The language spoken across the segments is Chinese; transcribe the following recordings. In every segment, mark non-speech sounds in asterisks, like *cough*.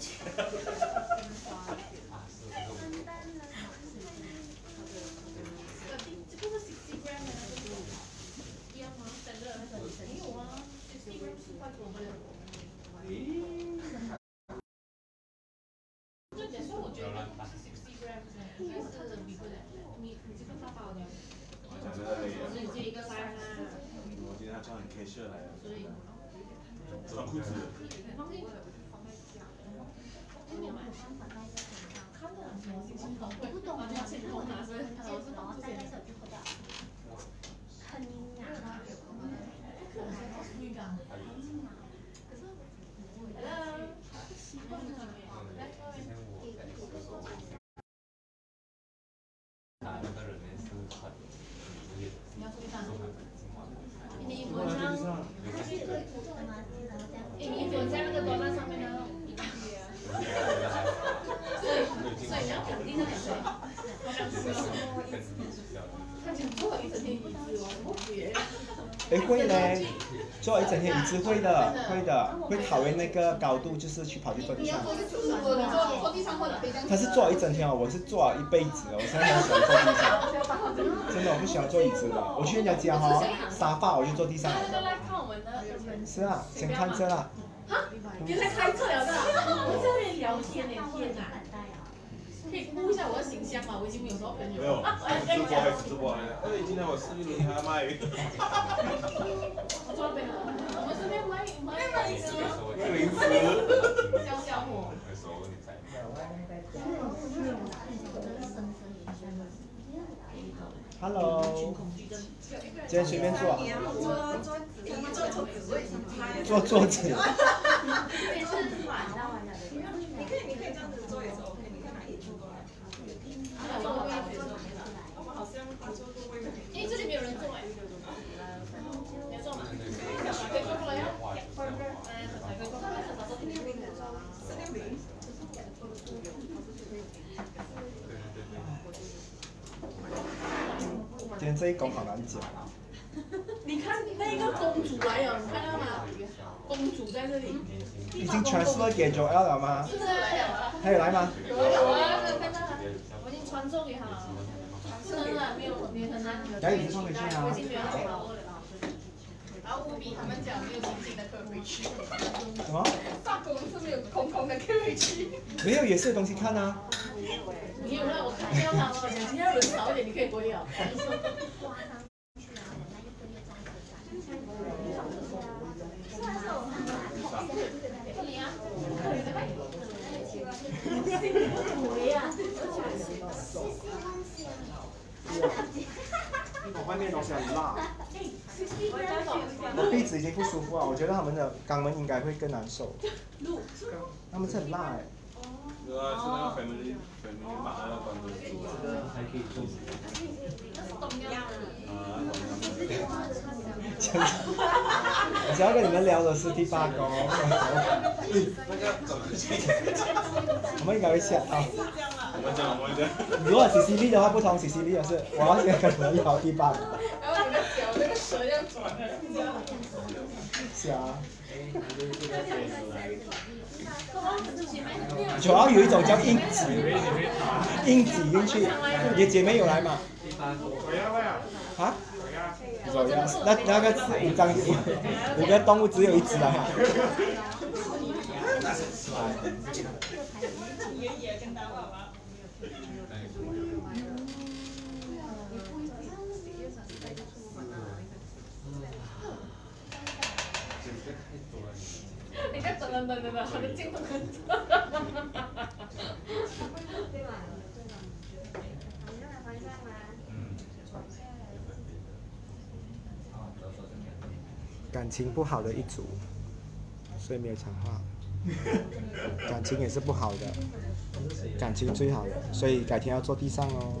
Yeah. 会的，会的，会讨厌那个高度，就是去跑去坐地上。他是坐一整天哦，我是坐一辈子哦，我现在很喜欢坐地上，真的我不喜欢坐椅子的。我去人家家哈、沙发我就坐地上。是啊，先看着啦。你在开车了的，我在那边聊天呢，天哪！可以估一下我的形象吗？我已经没有什么朋友没有，了。直播还是直播还是？哎，今天我试一轮他卖。我坐那边了，卖卖零食，零食。消消火。Hello，今天随便坐，坐坐子。你可 *laughs* 以，你可以这样子做也是 OK，你看哪一组过来。我们好像他做过位置。哎，这里没有人坐哎。你要坐吗？小彩可以坐过来呀。哎，小彩可以坐过来，小彩坐这里。四六零。今天这一工好难讲。*laughs* 你看那个公主来了，你看到吗？公主在这里。已经 transfer 给 Joel 了吗？是啊，还有来吗？有啊有啊，看到了，我已经传送给他了。真的没有，没有很难。来，你放回去啊我已。经没有把握了。然后无比他们讲没有的可回去。什么？法国是没有空空的可回去。没有，也是有东西看啊。没有让我看到他了，讲今天人少一点，你可以啊。我外面东西很辣，我鼻子已经不舒服了，我觉得他们的肛门应该会更难受。他们是很辣哎。对啊，是那个 family family 把那个关注住啊。还可以做。啊，我想要跟你们聊的是第八宫，那个怎么？*laughs* 我们应该会想到。我们讲我们讲。如果 C C B 的话不同，C C B 的是我要先跟你们聊第八宫。然后你的脚那个蛇要转了。是啊。主要有一种叫硬挤，硬挤进去。你姐妹有来吗？啊？走呀，那那个五张五个动物只有一只啊。*laughs* 爷爷跟他爸爸。你看，等等等等等，他的镜头很感情不好的一组，所以没有讲话。感情也是不好的，感情最好的，所以改天要坐地上哦。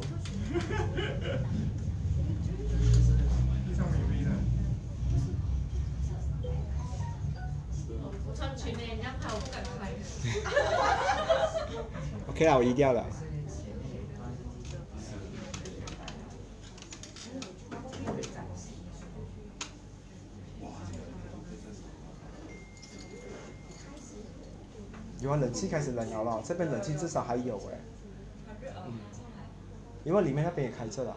穿裙呢，人家拍我不敢拍。OK 啦，我移掉了。有啊，冷气开始冷了了，这边冷气至少还有哎。嗯，因为里面那边也开着了。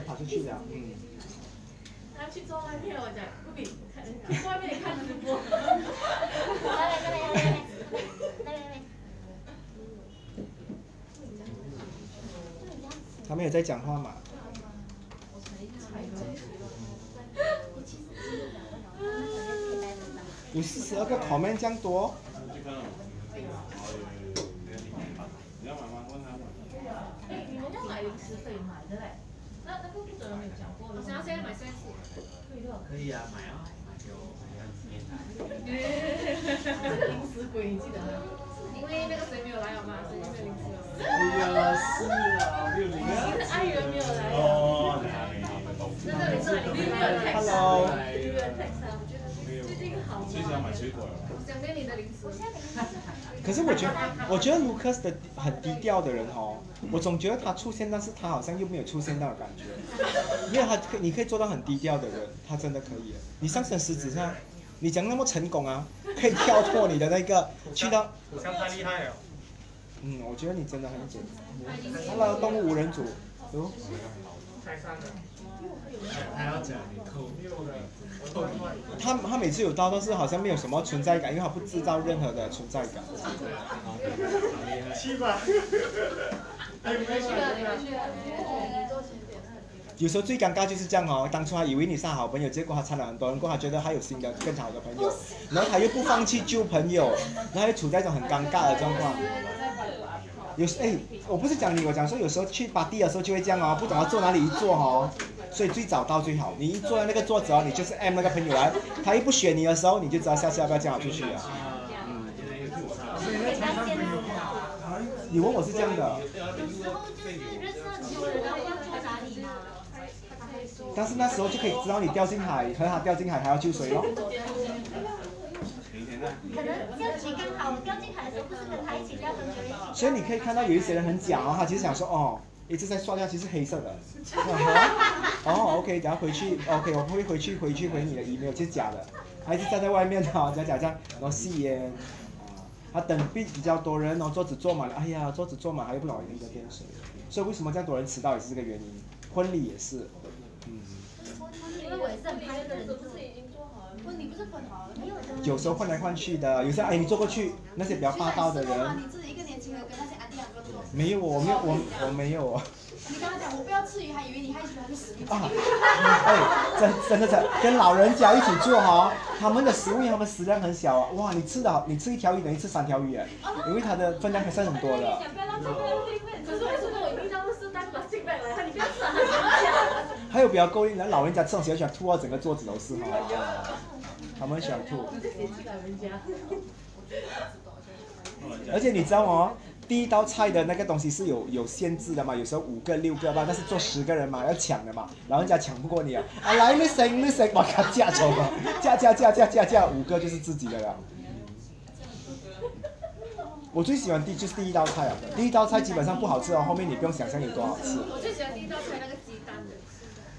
跑出去了，嗯。他去外面，我讲，不比去外面看直播。来来来来来，来来来。他们有在讲话吗？有四十二个烤面样多？哎，你们要买零食，可以买的嘞。不准有没讲过？我想要买三十。可以啊，买啊，买就买要几。零食鬼，你记得？因为那个谁没有来好吗？没有零食了。哎呀，是啊，没有零食。没有来。哦，那没那没错，你没有太差，你没太差，我觉得最近好。我最想买水果了。想念你的。零食。可是我觉得，我觉得卢克斯的很低调的人哦，我总觉得他出现，但是他好像又没有出现到的感觉。因为他可你可以做到很低调的人，他真的可以。你上升狮子上，你讲那么成功啊，可以跳脱你的那个 *laughs* 去到。好像太厉害了。嗯，我觉得你真的很准。Hello，动物五人组。哦。太上了。还要讲你扣六了。他他每次有刀，但是好像没有什么存在感，因为他不制造任何的存在感。去吧。有时候最尴尬就是这样哦，当初他以为你是好朋友，结果他参了很多人过，他觉得他有新的更好的朋友，然后他又不放弃旧朋友，然后又处在一种很尴尬的状况。有时哎，我不是讲你，我讲说有时候去巴蒂的时候就会这样哦，不懂要坐哪里一坐哦，所以最早到最好。你一坐在那个桌子哦，你就是 M 那个朋友来，他一不选你的时候，你就知道下次要不要叫他出去了。嗯。你问我是这样的。但是那时候就可以知道你掉进海和他掉进海还要救谁咯。可能掉进刚好掉进海的时候不是跟他一起掉，跟别人一起。所以你可以看到有一些人很假哦，他其实想说哦，一直在刷掉，其实黑色的。*laughs* 哦，OK，等下回去，OK，我会回去回去回你的 email，就是假的，还是站在外面哈，假假这样，然后吸烟。他等比比较多人，然后桌子坐满了，哎呀，桌子坐满还有不老一个电水，所以为什么这样多人迟到也是这个原因，婚礼也是，嗯。因为我也是很怕的人，不是已经做好了？婚礼不是很好了？没有。有时候换来换去的，有些哎你坐过去，那些比较霸道的人。没有我没有我我没有啊。你跟他讲，我不要吃鱼，还以为你害喜欢吃死一啊！哎，真真的真，跟老人家一起做哈，他们的食物他们食量很小啊，哇，你吃的你吃一条鱼等于吃三条鱼哎，因为它的分量还是很多的。可是为什么我一定要是带把进来了？你不要吃啊！还有比较够力的，老人家吃东西喜欢吐到整个桌子都是哈，他们喜欢吐。而且你知道吗？第一道菜的那个东西是有有限制的嘛，有时候五个六个吧，但是做十个人嘛，要抢的嘛，老人家抢不过你啊！啊来你谁你谁，把它架走嘛，*laughs* 架架架架架架，五个就是自己的了。我最喜欢第就是第一道菜啊，第一道菜基本上不好吃哦，后面你不用想象有多好吃。我最喜欢第一道菜那个鸡蛋的，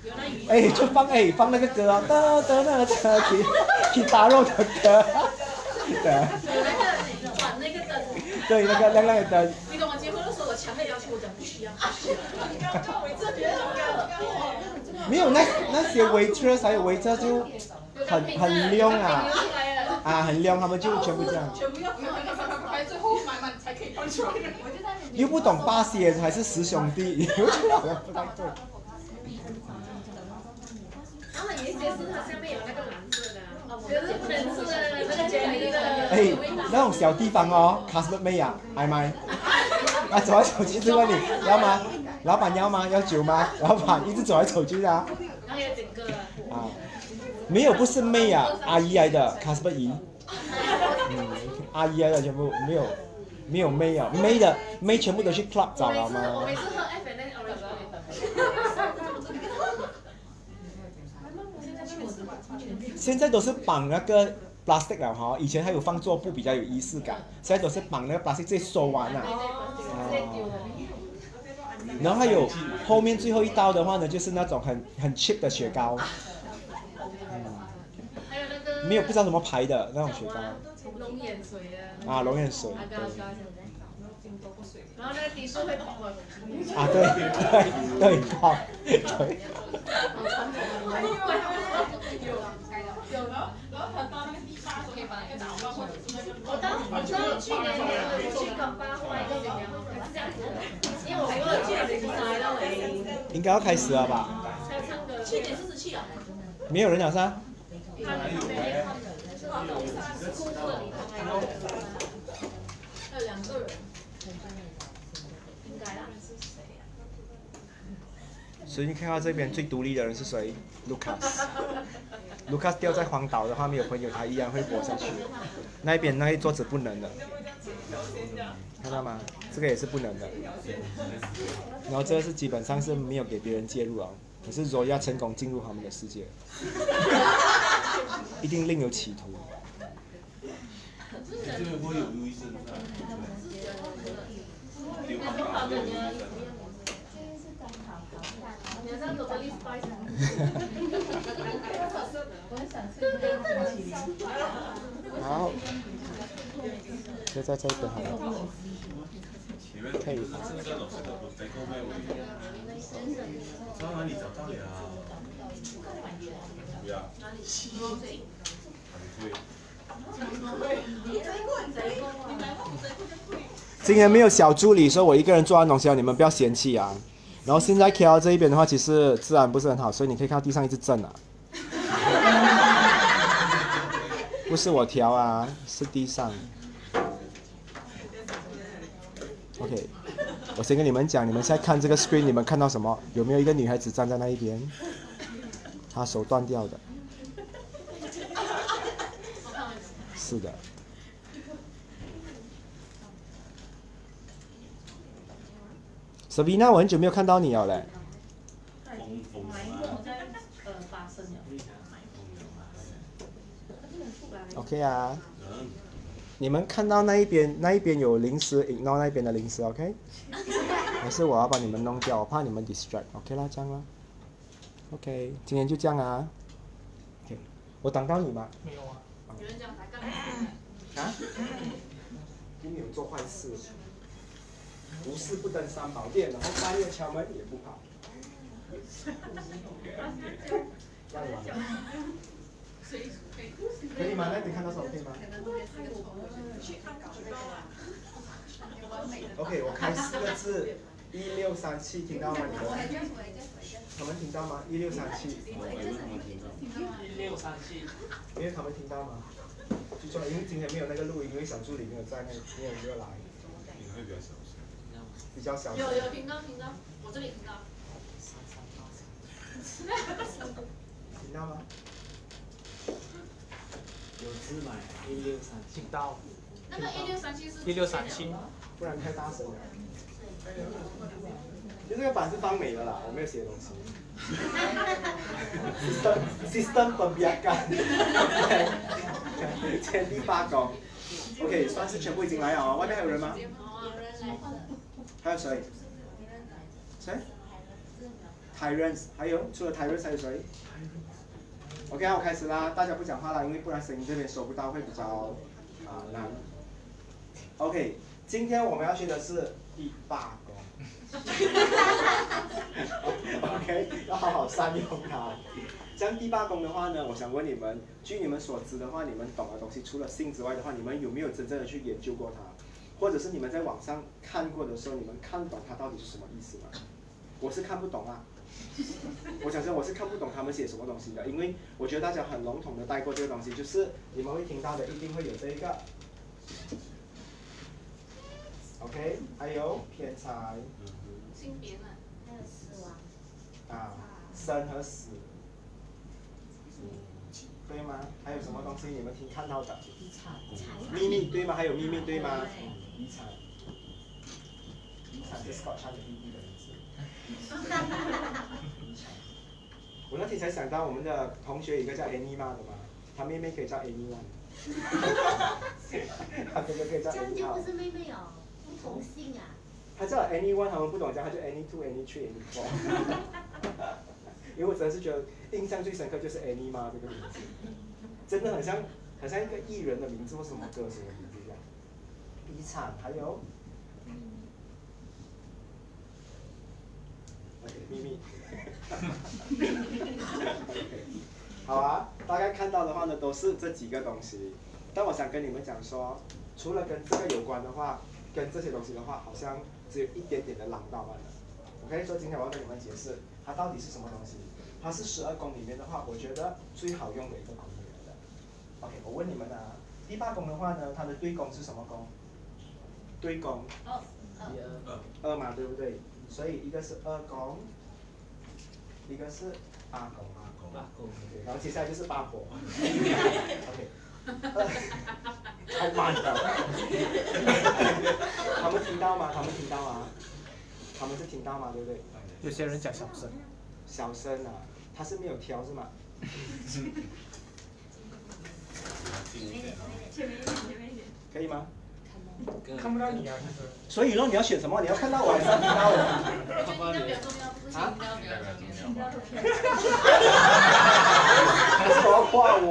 有那鱼。哎，就放哎放那个歌啊，哒哒那个车去去打肉的歌，对。有那个转那个灯。对，那个亮亮的灯。你跟我结婚的时候，我强烈要求我讲不需要，不需要。我每次觉得没有那那些 waitress 还有 waiter 就很很亮啊，啊很亮，他们就全部这样。全部要。不用一个三百块，最后买满才可以放出来。又不懂八仙还是十兄弟，我觉得好像不太对。然后有一些是它下面有那个蓝色哎，那种小地方哦，customer 妹啊，爱买。*laughs* 啊，走来走去就问你要吗？老板要吗？要酒吗？老板一直走来走去的。然后有整个。啊，没有不是妹啊，阿姨来的，customer 姨。*laughs* 嗯。阿姨来的全部没有没有妹啊，妹的妹全部都去 club 找了我吗每？次喝 F N Orange 现在都是绑那个 plastic 了哈，以前还有放桌布比较有仪式感，现在都是绑那个 plastic 直接收完了。直接丢了。然后还有后面最后一刀的话呢，就是那种很很 cheap 的雪糕，还有那个没有不知道什么牌的那种雪糕龙眼水啊。啊，龙眼水。啊。啊，对对对，好，对。我当我当去年年我去港巴花一个怎样，是这样子，因为我我去年就来到了，应该要开始了吧？还有唱歌。去年是十七啊，没有人讲啥？他们那边是那种酷酷的，还有两个人，应该啦。所以你看到这边最独立的人是谁？Lucas。*laughs* Lucas 掉在荒岛的话，没有朋友，他依然会活下去。那一边那一桌子不能的，看到吗？这个也是不能的。然后这个是基本上是没有给别人介入啊，可是说要成功进入他们的世界，*laughs* 一定另有企图。*laughs* 好，就在这边好了。可以。今天没有小助理，所以我一个人做完东西啊，你们不要嫌弃啊。然后现在 KL 这一边的话，其实治安不是很好，所以你可以看到地上一直震啊。不是我调啊，是地上。OK，我先跟你们讲，你们现在看这个 screen，你们看到什么？有没有一个女孩子站在那一边？她手断掉的。是的。Sabina，我很久没有看到你了嘞。疯疯我在呃发生了。OK 啊。你们看到那一边那一边有零食，ignore 那边的零食，OK？*laughs* 还是我要把你们弄掉，我怕你们 distract，OK 啦，这样啦。OK，今天就这样啊。OK，我等到你吗？没有啊。有人讲才干啊？并没有做坏事，无事不登三宝殿，然后半夜敲门也不跑。*laughs* 可以吗？那你看到什么可以吗？OK，我开四个字，一六三七，听到吗？你们？他们听到吗？一六三七。一六三七。因为他们听到吗？就说因为今天没有那个录音，因为小助理没有在那，没有没有来。你会比较小声。比较小声。有有听到听到，我这里听到。听到 *laughs* 吗？有字买一六三七到。那个一六三七是一六三七。不然太大声了。就这个版是方美的啦，我没有写东西。*laughs* system system 本比较干。前第八宫。OK，算是全部已经来了哦。外面还有人吗？还有谁？谁？Tyrants，还有除了 Tyrants 还有谁？OK，那我开始啦，大家不讲话啦，因为不然声音这边收不到会比较啊、难。OK，今天我们要学的是第八宫。OK，要好好善用它。像第八宫的话呢，我想问你们，据你们所知的话，你们懂的东西除了性之外的话，你们有没有真正的去研究过它？或者是你们在网上看过的时候，你们看懂它到底是什么意思吗？我是看不懂啊。我讲真，我是看不懂他们写什么东西的，因为我觉得大家很笼统的带过这个东西，就是你们会听到的，一定会有这一个。OK，还有偏财。性别呢？还有死亡。啊，生和死。对，吗？还有什么东西你们听看到的？遗产。秘密对吗？还有秘密对吗？遗产。遗产是 Scott 唱的弟弟的名字。遗产。我那天才想到，我们的同学有一个叫 Annie 妈的嘛，她妹妹可以叫 Annie。*laughs* 他哥哥可以叫这样就不。是妹妹哦，不同姓啊。他叫 Any One，他们不懂叫，他就 Any Two、Any Three、Any Four。*laughs* 因为我真的是觉得印象最深刻就是 Any 妈这个名字，真的很像很像一个艺人的名字或什么歌手的名字一样。遗产还有，OK 秘密。*laughs* 好啊，大概看到的话呢，都是这几个东西。但我想跟你们讲说，除了跟这个有关的话，跟这些东西的话，好像只有一点点的浪道罢了。OK，所以今天我要跟你们解释，它到底是什么东西。它是十二宫里面的话，我觉得最好用的一个宫里面的。OK，我问你们啊，第八宫的话呢，它的对宫是什么宫？对宫哦，二二嘛，对不对？所以一个是二公，一个是八公。八公，对，然后接下来就是八婆。*laughs* OK，太慢了。他们听到吗？他们听到吗？他们是听到吗？对不对？有些人讲小声，小声啊，他是没有挑是吗？*laughs* 近一点啊。前面一点，前面一点。可以吗？看不到你啊，就是。所以咯，你要选什么？你要看到我还是要听到我？我觉得音调比较重要，不是音调比较重要。音调都偏。还是我要画我？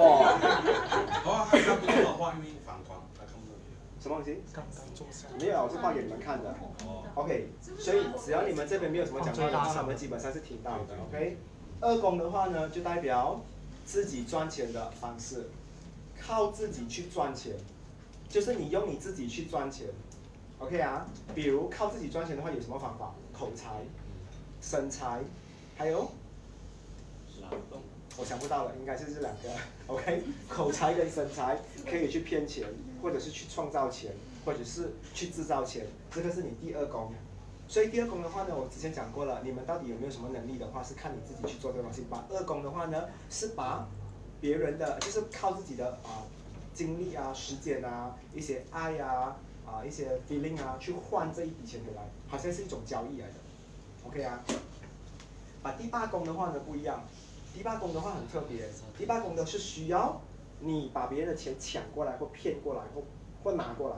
哦，他看不到画面反光，他看不到你。什么东西？刚刚坐下。没有，我是画给你们看的。哦。OK，所以只要你们这边没有什么讲话的话，他们基本上是听到的。OK，二宫的话呢，就代表自己赚钱的方式，靠自己去赚钱，就是你用你自己去赚钱。OK 啊，比如靠自己赚钱的话，有什么方法？口才、身材，还有劳动。我想不到了，应该是这两个。*laughs* OK，口才跟身材可以去骗钱，或者是去创造钱，或者是去制造钱，这个是你第二功。所以第二功的话呢，我之前讲过了，你们到底有没有什么能力的话，是看你自己去做这个东西。把二功的话呢，是把别人的，就是靠自己的啊、精力啊、时间啊、一些爱啊、啊一些 feeling 啊，去换这一笔钱回来，好像是一种交易来的。OK 啊。把第八宫的话呢不一样，第八宫的话很特别，第八宫的是需要你把别人的钱抢过来或骗过来或或拿过来，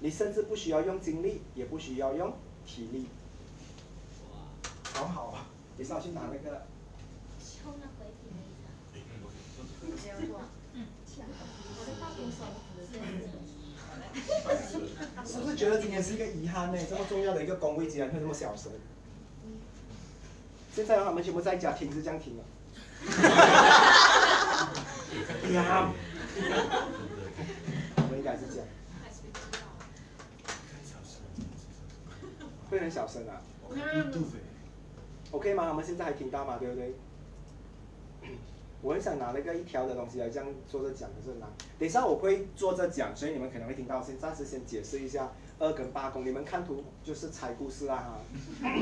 你甚至不需要用精力，也不需要用体力。好好啊，你是要去拿那个抽那回体那一张。是不是觉得今天是一个遗憾呢？这么重要的一个工会，竟然会这么小声。现在让他们全部在家听是这样听的。呀，我应该是这样，会很小声啊。OK 吗？他们现在还听到吗？对不对？我很想拿那个一条的东西来这样做着讲，可是很难。等一下我会做着讲，所以你们可能会听到。先暂时先解释一下二跟八宫，你们看图就是猜故事啦哈。*laughs*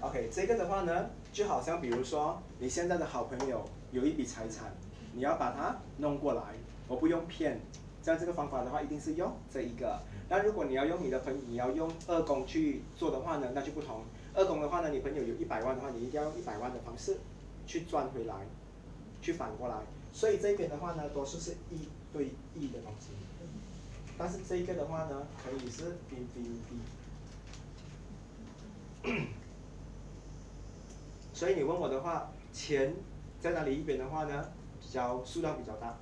OK，这个的话呢，就好像比如说你现在的好朋友有一笔财产，你要把它弄过来，我不用骗，这样这个方法的话一定是用这一个。那如果你要用你的朋友你要用二宫去做的话呢，那就不同。二宫的话呢，你朋友有一百万的话，你一定要用一百万的方式去赚回来，去反过来。所以这边的话呢，多数是一对一的东西，但是这个的话呢，可以是 B B B。所以你问我的话，钱在哪里一边的话呢，比较数量比较大，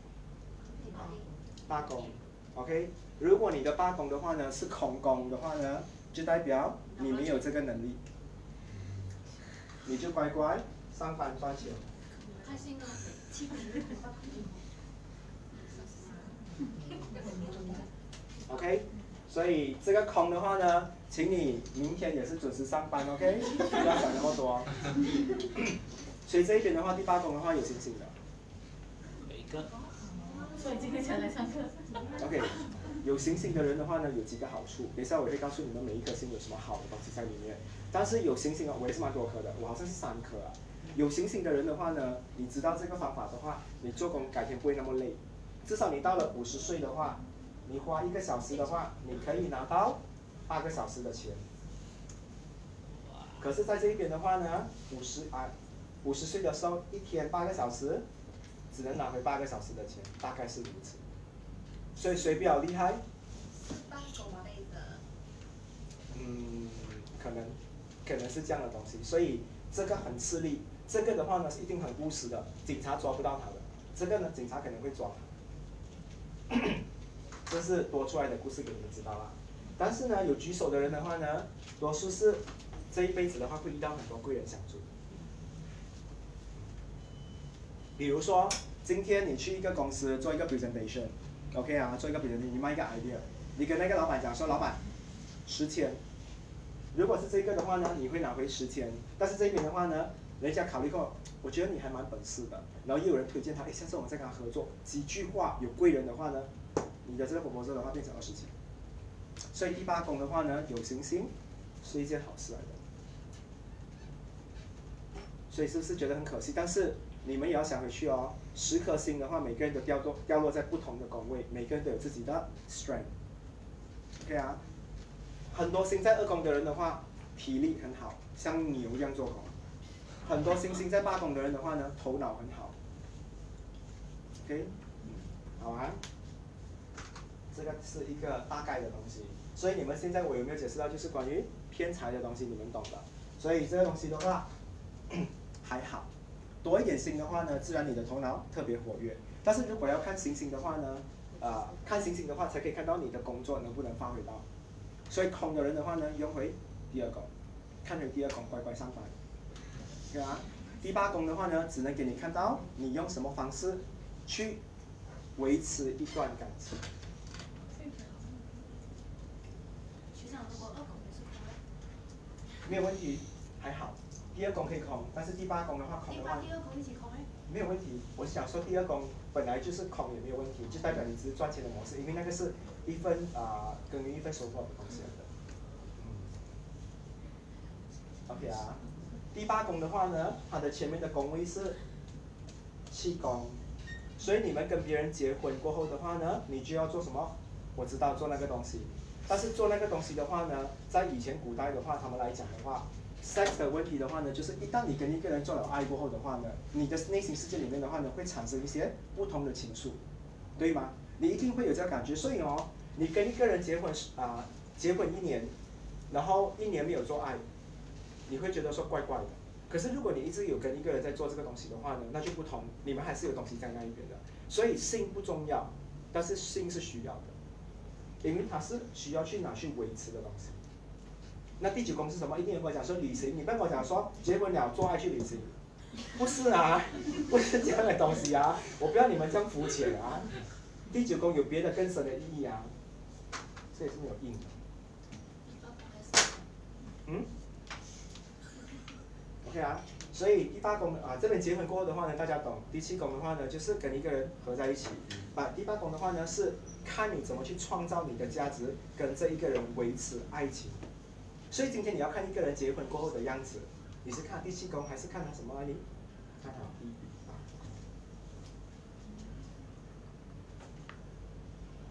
八宫，OK。如果你的八宫的话呢是空宫的话呢，就代表你没有这个能力，你就乖乖上班赚钱。开心啊！OK，所以这个空的话呢，请你明天也是准时上班，OK，不要想那么多。*laughs* 所以这一边的话，第八宫的话有星星的每一个。所以今天才来上课。，OK，有星星的人的话呢，有几个好处，等一下我会告诉你们每一颗星有什么好的东西在里面。但是有星星啊，我也是蛮多颗的，我好像是三颗啊。有醒醒的人的话呢，你知道这个方法的话，你做工改天不会那么累。至少你到了五十岁的话，你花一个小时的话，你可以拿到八个小时的钱。可是在这一边的话呢，五十啊，五十岁的时候一天八个小时，只能拿回八个小时的钱，大概是如此。所以谁比较厉害？嗯，可能，可能是这样的东西，所以这个很吃力。这个的话呢是一定很务实的，警察抓不到他的。这个呢，警察可能会抓他。*coughs* 这是多出来的故事给你们知道啦。但是呢，有举手的人的话呢，多数是这一辈子的话会遇到很多贵人相助。比如说，今天你去一个公司做一个 presentation，OK 啊，做一个 presentation，你卖一个 idea，你跟那个老板讲说，老板，十千。如果是这个的话呢，你会拿回十千。但是这边的话呢，人家考虑过，我觉得你还蛮本事的，然后又有人推荐他，哎，下次我们再跟他合作，几句话有贵人的话呢，你的这个婆婆说的话变成二十千。所以第八宫的话呢，有行星是一件好事来的。所以是不是觉得很可惜？但是你们也要想回去哦，十颗星的话，每个人都掉落掉落在不同的宫位，每个人都有自己的 strength。OK 啊，很多星在二宫的人的话，体力很好，像牛一样做工。很多星星在八宫的人的话呢，头脑很好。OK，好啊。这个是一个大概的东西，所以你们现在我有没有解释到，就是关于偏财的东西，你们懂的。所以这个东西的话 *coughs* 还好，多一点星的话呢，自然你的头脑特别活跃。但是如果要看星星的话呢，啊，看星星的话才可以看到你的工作能不能发挥到。所以空的人的话呢，用回第二宫，看回第二宫，乖乖上班，对啊。第八宫的话呢，只能给你看到你用什么方式去维持一段感情。没有问题，还好。第二宫可以空，但是第八宫的话空的话，没有问题。我想说第二宫本来就是空也没有问题，就代表你只是赚钱的模式，因为那个是一份啊耕耘一份收获的东西来的。嗯。OK 啊，第八宫的话呢，它的前面的宫位是七宫，所以你们跟别人结婚过后的话呢，你就要做什么？我知道做那个东西。但是做那个东西的话呢，在以前古代的话，他们来讲的话，sex 的问题的话呢，就是一旦你跟一个人做了爱过后的话呢，你的内心世界里面的话呢，会产生一些不同的情愫，对吗？你一定会有这个感觉。所以哦，你跟一个人结婚啊，结婚一年，然后一年没有做爱，你会觉得说怪怪的。可是如果你一直有跟一个人在做这个东西的话呢，那就不同，你们还是有东西在那一边的。所以性不重要，但是性是需要的。因为它是需要去拿去维持的东西。那第九宫是什么？一定有跟我讲说旅行，你不要跟我讲说结婚了做爱去旅行，不是啊，*laughs* 不是这样的东西啊，我不要你们这样肤浅啊。第九宫有别的更深的意义啊，这也是没有印的。嗯？OK 啊，所以第八宫啊这边结婚过后的话呢，大家懂。第七宫的话呢，就是跟一个人合在一起。啊第八宫的话呢是。看你怎么去创造你的价值，跟这一个人维持爱情。所以今天你要看一个人结婚过后的样子，你是看第七宫还是看他什么啊？你看他第八。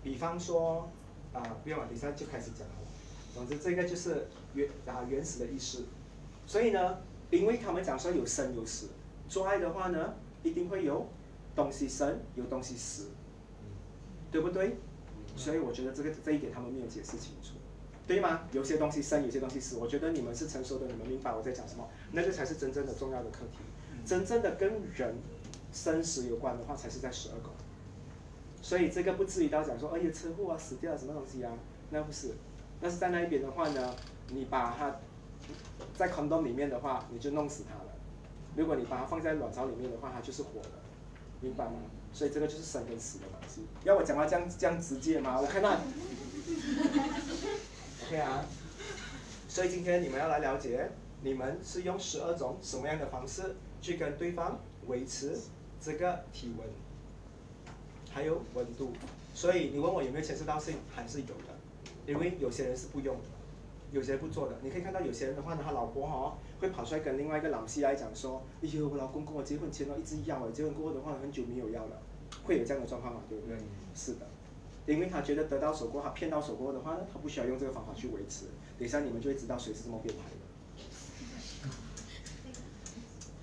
比方说啊，不要往第三就开始讲了。总之这个就是原啊原始的意思。所以呢，因为他们讲说有生有死，做爱的话呢，一定会有东西生，有东西死。对不对？所以我觉得这个这一点他们没有解释清楚，对吗？有些东西生，有些东西死。我觉得你们是成熟的，你们明白我在讲什么。那个才是真正的重要的课题，真正的跟人生死有关的话，才是在十二宫。所以这个不至于到讲说，哎呀，车祸啊，死掉了什么东西啊？那不是。但是在那一边的话呢，你把它在空洞里面的话，你就弄死它了。如果你把它放在卵巢里面的话，它就是活的，明白吗？所以这个就是生跟死的关系。要我讲话这样这样直接吗？我看到。*laughs* OK 啊。所以今天你们要来了解，你们是用十二种什么样的方式去跟对方维持这个体温，还有温度。所以你问我有没有牵涉到性，还是有的，因为有些人是不用的。有些不做的。你可以看到有些人的话呢，他老婆哈、会跑出来跟另外一个老西来讲说，哎呦，我老公跟我结婚前都一直要，结婚过后的话很久没有要了，会有这样的状况嘛，对不对？是的，因为他觉得得到手过，他骗到手过的话呢，他不需要用这个方法去维持。等一下你们就会知道谁是这么变态的。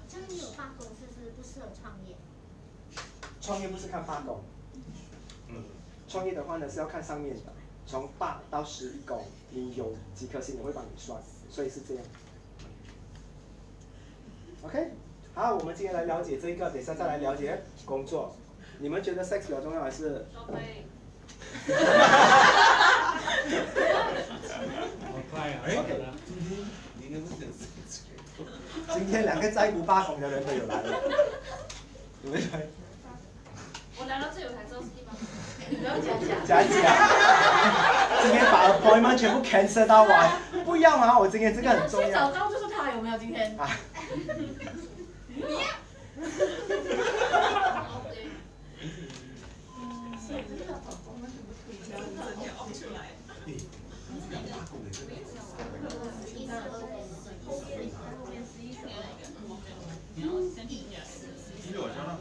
这样有发工是不是不适合创业？创业不是看八宫，嗯，创业的话呢是要看上面的，从八到十一宫，你有几颗星我会帮你算，所以是这样。OK，好，我们今天来了解这个，等一下再来了解工作。你们觉得 sex 比较重要还是？好快啊！哎 OK 今天两个在乎八宫的人都有来了，有没有来？我来到这里我才知道是地方。你不要讲讲。讲讲，*laughs* 今天把 appointment 全部 cancel 到完，不一样吗？我今天这个很重要最要早。到就是他有没有今天？啊因为 *laughs* 我想到，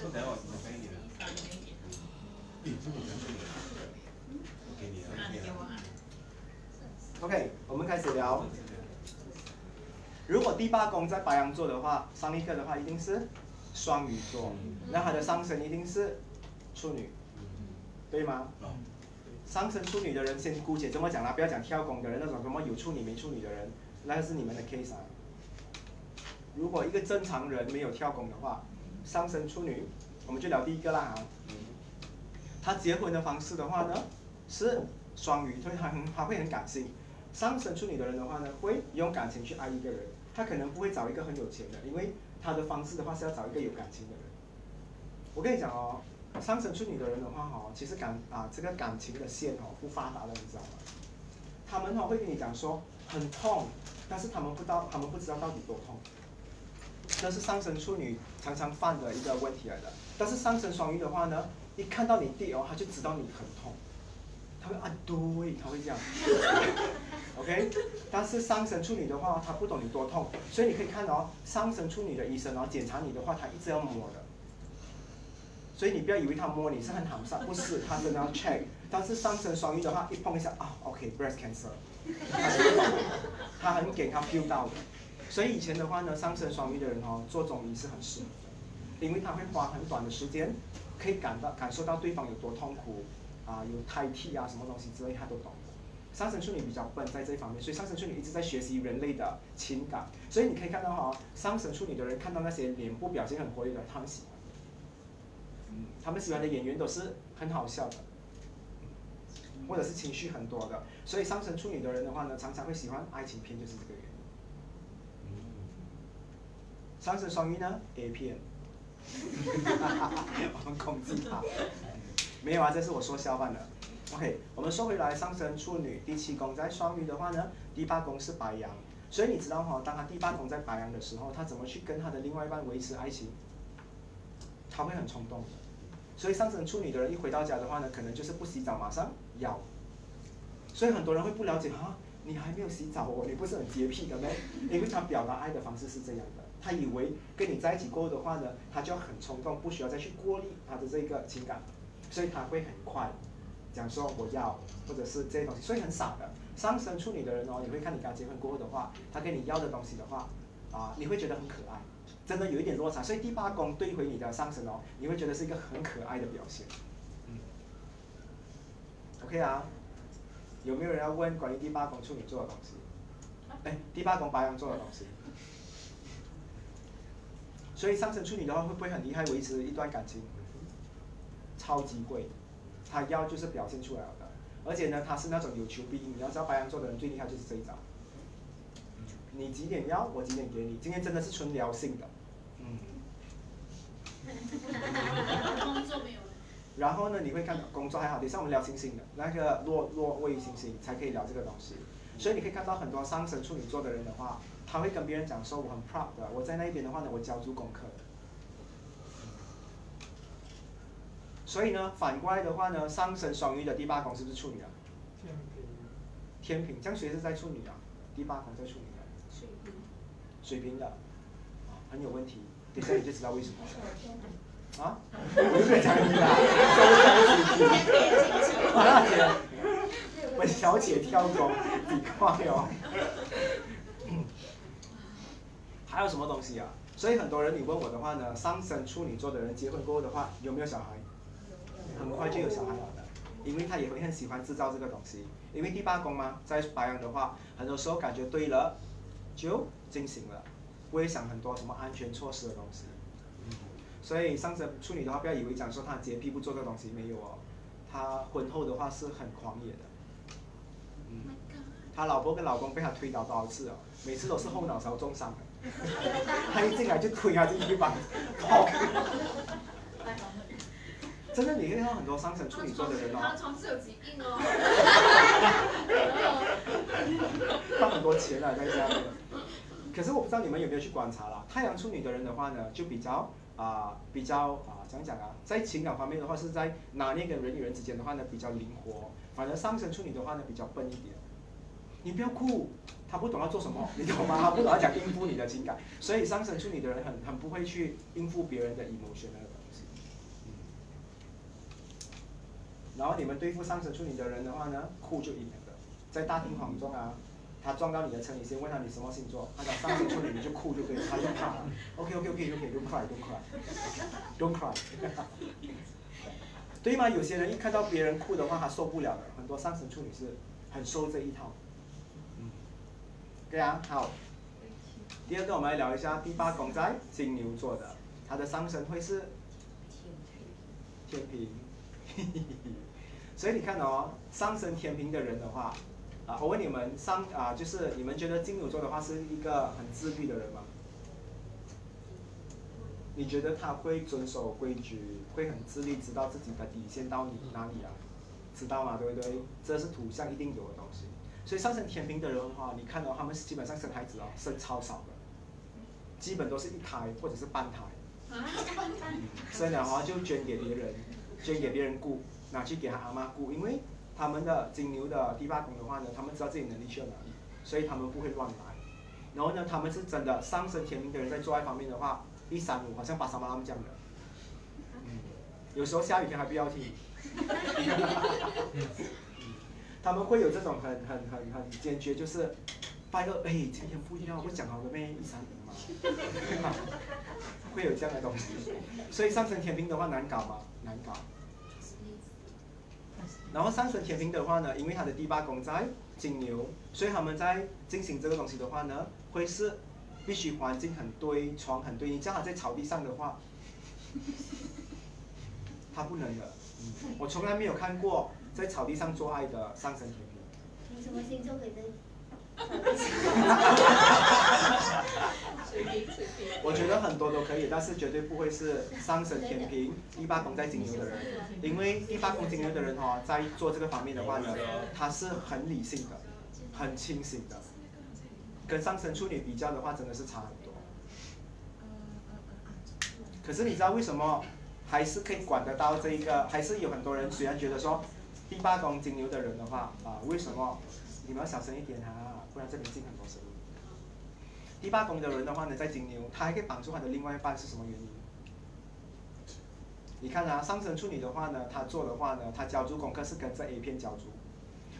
说等下我我给你的。咦，这么难做的，我给你啊，给你啊。OK，我们开始聊。如果第八宫在白羊座的话，上一课的话一定是双鱼座，那它的上升一定是处女，对吗？上升处女的人，先姑且这么讲啦，不要讲跳宫的人，那种什么有处女没处女的人，那个是你们的 case 啊。如果一个正常人没有跳宫的话，上升处女，我们就聊第一个啦哈。他结婚的方式的话呢，是双鱼，所以他很他会很感性。上升处女的人的话呢，会用感情去爱一个人，他可能不会找一个很有钱的，因为他的方式的话是要找一个有感情的人。我跟你讲哦，上升处女的人的话哈、其实感啊这个感情的线哦不发达的，你知道吗？他们哦会跟你讲说很痛，但是他们不知道他们不知道到底多痛。这是上升处女常常犯的一个问题来的。但是上升双鱼的话呢，一看到你弟哦，他就知道你很痛，他会啊对，他会这样。*laughs* OK，但是上升处女的话，他不懂你多痛，所以你可以看哦，上升处女的医生哦，检查你的话，他一直要摸的。所以你不要以为他摸你是很好上，不是，他真的要 check。但是上升双鱼的话，一碰一下啊，OK，breast、cancer，他很给他 feel 到的。所以以前的话呢，上升双鱼的人哦，做中医是很适合的，因为他会花很短的时间，可以感到感受到对方有多痛苦，啊，有胎替啊，什么东西之类，他都懂的。上升处女比较笨在这一方面，所以上升处女一直在学习人类的情感。所以你可以看到哈、上升处女的人看到那些脸部表情很活跃的，他们喜欢。嗯，他们喜欢的演员都是很好笑的，或者是情绪很多的。所以上升处女的人的话呢，常常会喜欢爱情片，就是这个原因。上升双鱼呢，A 片，*laughs* *laughs* 我们攻击他。没有啊，这是我说消办的。OK，我们说回来，上升处女第七宫在双鱼的话呢，第八宫是白羊，所以你知道哈、当他第八宫在白羊的时候，他怎么去跟他的另外一半维持爱情？他会很冲动的。所以上升处女的人一回到家的话呢，可能就是不洗澡马上要。所以很多人会不了解啊，你还没有洗澡哦，你不是很洁癖的咩？*laughs* 因为他表达爱的方式是这样的，他以为跟你在一起过后的话呢，他就很冲动，不需要再去过滤他的这个情感，所以他会很快讲说我要，或者是这些东西，所以很傻的。上升处女的人哦，你会看你刚结婚过后的话，他跟你要的东西的话，啊，你会觉得很可爱，真的有一点落差。所以第八宫对回你的上升哦，你会觉得是一个很可爱的表现。嗯，OK 啊，有没有人要问关于第八宫处女座的东西？哎，第八宫白羊座的东西。所以上升处女的话，会不会很厉害维持一段感情？超级贵，他要就是表现出来了的，而且呢，他是那种有求必应。你要知道白羊座的人最厉害就是这一招，你几点要，我几点给你。今天真的是纯聊性的，嗯。工作没有。然后呢，你会看到工作还好，等一下我们聊星星的那个落落位星星才可以聊这个东西。所以你可以看到很多上升处女座的人的话，他会跟别人讲说我很 proud 的，我在那一边的话呢，我交足功课的。所以呢，反过来的话呢，上升双鱼的第八宫是不是处女啊？天平，这样谁是在处女啊？第八宫在处女的。水平。水平的，啊，很有问题。等下你就知道为什么了。*laughs* 啊？我又在讲你啦，周三水平。*laughs* 本小姐挑工，你快哦。*laughs* 还有什么东西啊？所以很多人你问我的话呢，上升处女座的人结婚过后的话，有没有小孩？很快就有小孩了的，因为他也会很喜欢制造这个东西。因为第八宫嘛，在白羊的话，很多时候感觉对了，就进行了，不会想很多什么安全措施的东西。所以上升处女的话，不要以为讲说他洁癖不做这个东西，没有哦，他婚后的话是很狂野的。嗯，*laughs* 他老婆跟老公被他推倒多少次哦，每次都是后脑勺重伤的，*laughs* 他一进来就推他进去把跑。*laughs* 真的，你可以看到很多上升处女座的人哦。他的床是有疾病哦。*laughs* 花很多钱啊，在家里。可是我不知道你们有没有去观察啦，太阳处女的人的话呢，就比较啊，比较啊，怎样讲啊，在情感方面的话，是在拿捏跟人与人之间的话呢，比较灵活。反而上升处女的话呢，比较笨一点。你不要哭，他不懂要做什么，你懂吗？他不懂要讲应付你的情感，所以上升处女的人很很不会去应付别人的 emotion 那个东西。然后你们对付上升处女的人的话呢，哭就赢了的，在大庭广众啊，他撞到你的车，你先问他你什么星座，他讲上升处女，你就哭就可以，他就怕了。OK OK OK OK，Don't cry，Don't cry，Don't cry。对吗？有些人一看到别人哭的话，他受不了的。很多上升处女是很受这一套。嗯，对啊，好。第二个，我们来聊一下第八宫在金牛座的，他的上升会是天平。所以你看哦，上升天平的人的话，啊，我问你们上啊，就是你们觉得金牛座的话是一个很自律的人吗？你觉得他会遵守规矩，会很自律，知道自己的底线到你哪里啊？知道吗？对不对？这是土象一定有的东西。所以上升天平的人的话，你看到他们基本上生孩子哦，生超少的，基本都是一胎或者是半胎。生了话就捐给别人，捐给别人雇，拿去给他阿妈雇，因为他们的金牛的第八宫的话呢，他们知道自己能力去到哪里，所以他们不会乱来。然后呢，他们是真的上升天平的人在做爱方面的话。一三五好像巴沙马他们讲的，嗯，有时候下雨天还不要听，*laughs* 他们会有这种很很很很坚决，就是拜个哎，今天不一样我讲好了咩一三五嘛，会有这样的东西，所以上升天平的话难搞吗？难搞。然后上升天平的话呢，因为他的第八宫在金牛，所以他们在进行这个东西的话呢，会是。必须环境很对，床很对。你叫他在草地上的话，他不能的。我从来没有看过在草地上做爱的上升天平。什么星座？*laughs* 我觉得很多都可以，但是绝对不会是上升天平、第八宫在金牛的人，因为第八宫金牛的人哈，在做这个方面的话呢，他是很理性的，很清醒的。跟上升处女比较的话，真的是差很多。可是你知道为什么还是可以管得到这一个？还是有很多人虽然觉得说第八宫金牛的人的话啊，为什么你们要小声一点啊？不然这里进很多声音。第八宫的人的话呢，在金牛，他还可以绑住他的另外一半是什么原因？你看啊，上升处女的话呢，他做的话呢，他交足功课是跟这 A 片交足。